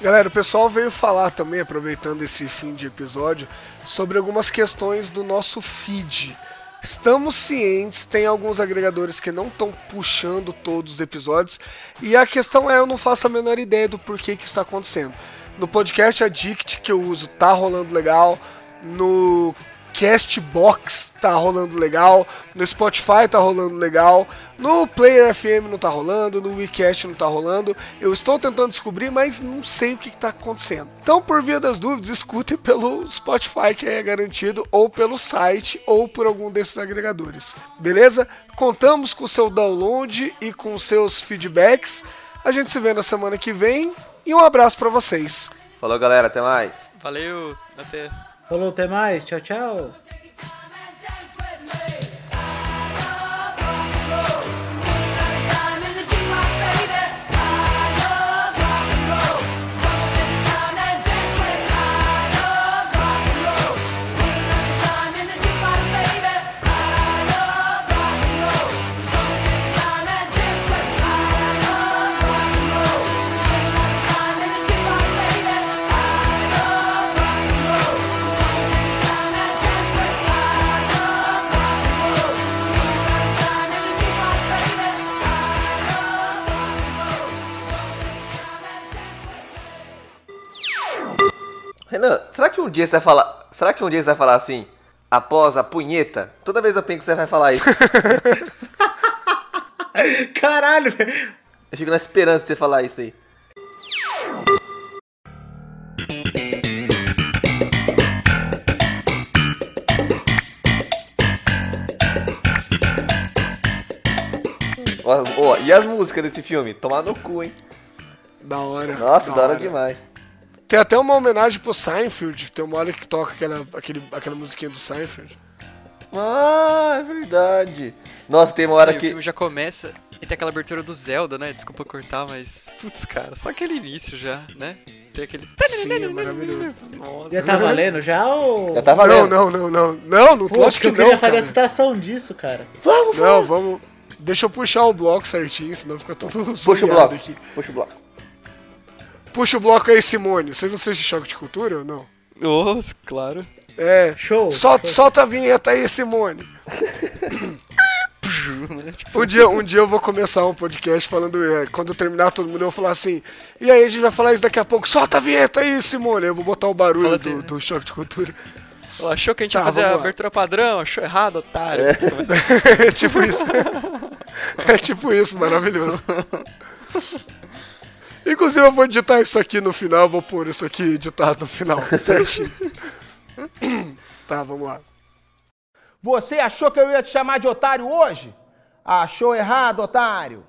S2: Galera, o pessoal veio falar também, aproveitando esse fim de episódio, sobre algumas questões do nosso feed. Estamos cientes, tem alguns agregadores que não estão puxando todos os episódios, e a questão é, eu não faço a menor ideia do porquê que isso está acontecendo. No podcast Addict que eu uso, tá rolando legal. No Castbox tá rolando legal, no Spotify tá rolando legal, no Player FM não tá rolando, no WeCast não tá rolando. Eu estou tentando descobrir, mas não sei o que, que tá acontecendo. Então, por via das dúvidas, escutem [LAUGHS] pelo Spotify que é garantido, ou pelo site, ou por algum desses agregadores. Beleza? Contamos com o seu download e com os seus feedbacks. A gente se vê na semana que vem e um abraço para vocês.
S3: Falou, galera. Até mais.
S4: Valeu, até.
S5: Falou, até mais. Tchau, tchau.
S3: Dia você vai falar. Será que um dia você vai falar assim? Após a punheta? Toda vez eu penso que você vai falar isso. [LAUGHS]
S5: Caralho, velho.
S3: Eu fico na esperança de você falar isso aí. Ó, ó, e as músicas desse filme? Tomar no cu, hein?
S2: Da hora.
S3: Nossa, da hora demais.
S2: Tem até uma homenagem pro Seinfeld. Tem uma hora que toca aquela, aquele, aquela musiquinha do Seinfeld.
S3: Ah, é verdade. Nossa, tem uma hora
S4: E o
S3: que.
S4: filme já começa e tem aquela abertura do Zelda, né? Desculpa cortar, mas. Putz, cara, só aquele início já, né? Tem aquele.
S2: Sim, é maravilhoso.
S4: Nossa.
S5: Já tá valendo já ou.
S3: Já tá
S2: Não,
S3: valendo.
S2: não, não, não. Não, não,
S5: Pô,
S2: acho que
S5: eu queria
S2: não,
S5: fazer a
S2: cara.
S5: citação disso, cara.
S2: Não, vamos... Deixa eu puxar o bloco certinho, senão fica tudo
S3: Puxa o bloco.
S2: aqui.
S3: Puxa o bloco.
S2: Puxa o bloco aí, Simone. Vocês não assistem Choque de Cultura ou não?
S4: Nossa, claro.
S2: É.
S5: Show.
S2: Solta,
S5: show.
S2: solta a vinheta aí, Simone. [COUGHS] Um dia, um dia eu vou começar um podcast falando, é, quando eu terminar todo mundo, eu vou falar assim, e aí a gente vai falar isso daqui a pouco, solta a vinheta aí, Simone. Eu vou botar o barulho
S4: assim,
S2: do,
S4: né?
S2: do choque de cultura.
S4: Ela achou que a gente
S2: Tá,
S4: ia fazer a abertura padrão, achou errado, otário.
S2: É [LAUGHS] tipo isso. [LAUGHS] É tipo isso, maravilhoso. [LAUGHS] Inclusive eu vou editar isso aqui no final, vou pôr isso aqui editado no final, certinho. [LAUGHS] Tá, vamos lá.
S11: Você achou que eu ia te chamar de otário hoje? Achou errado, otário.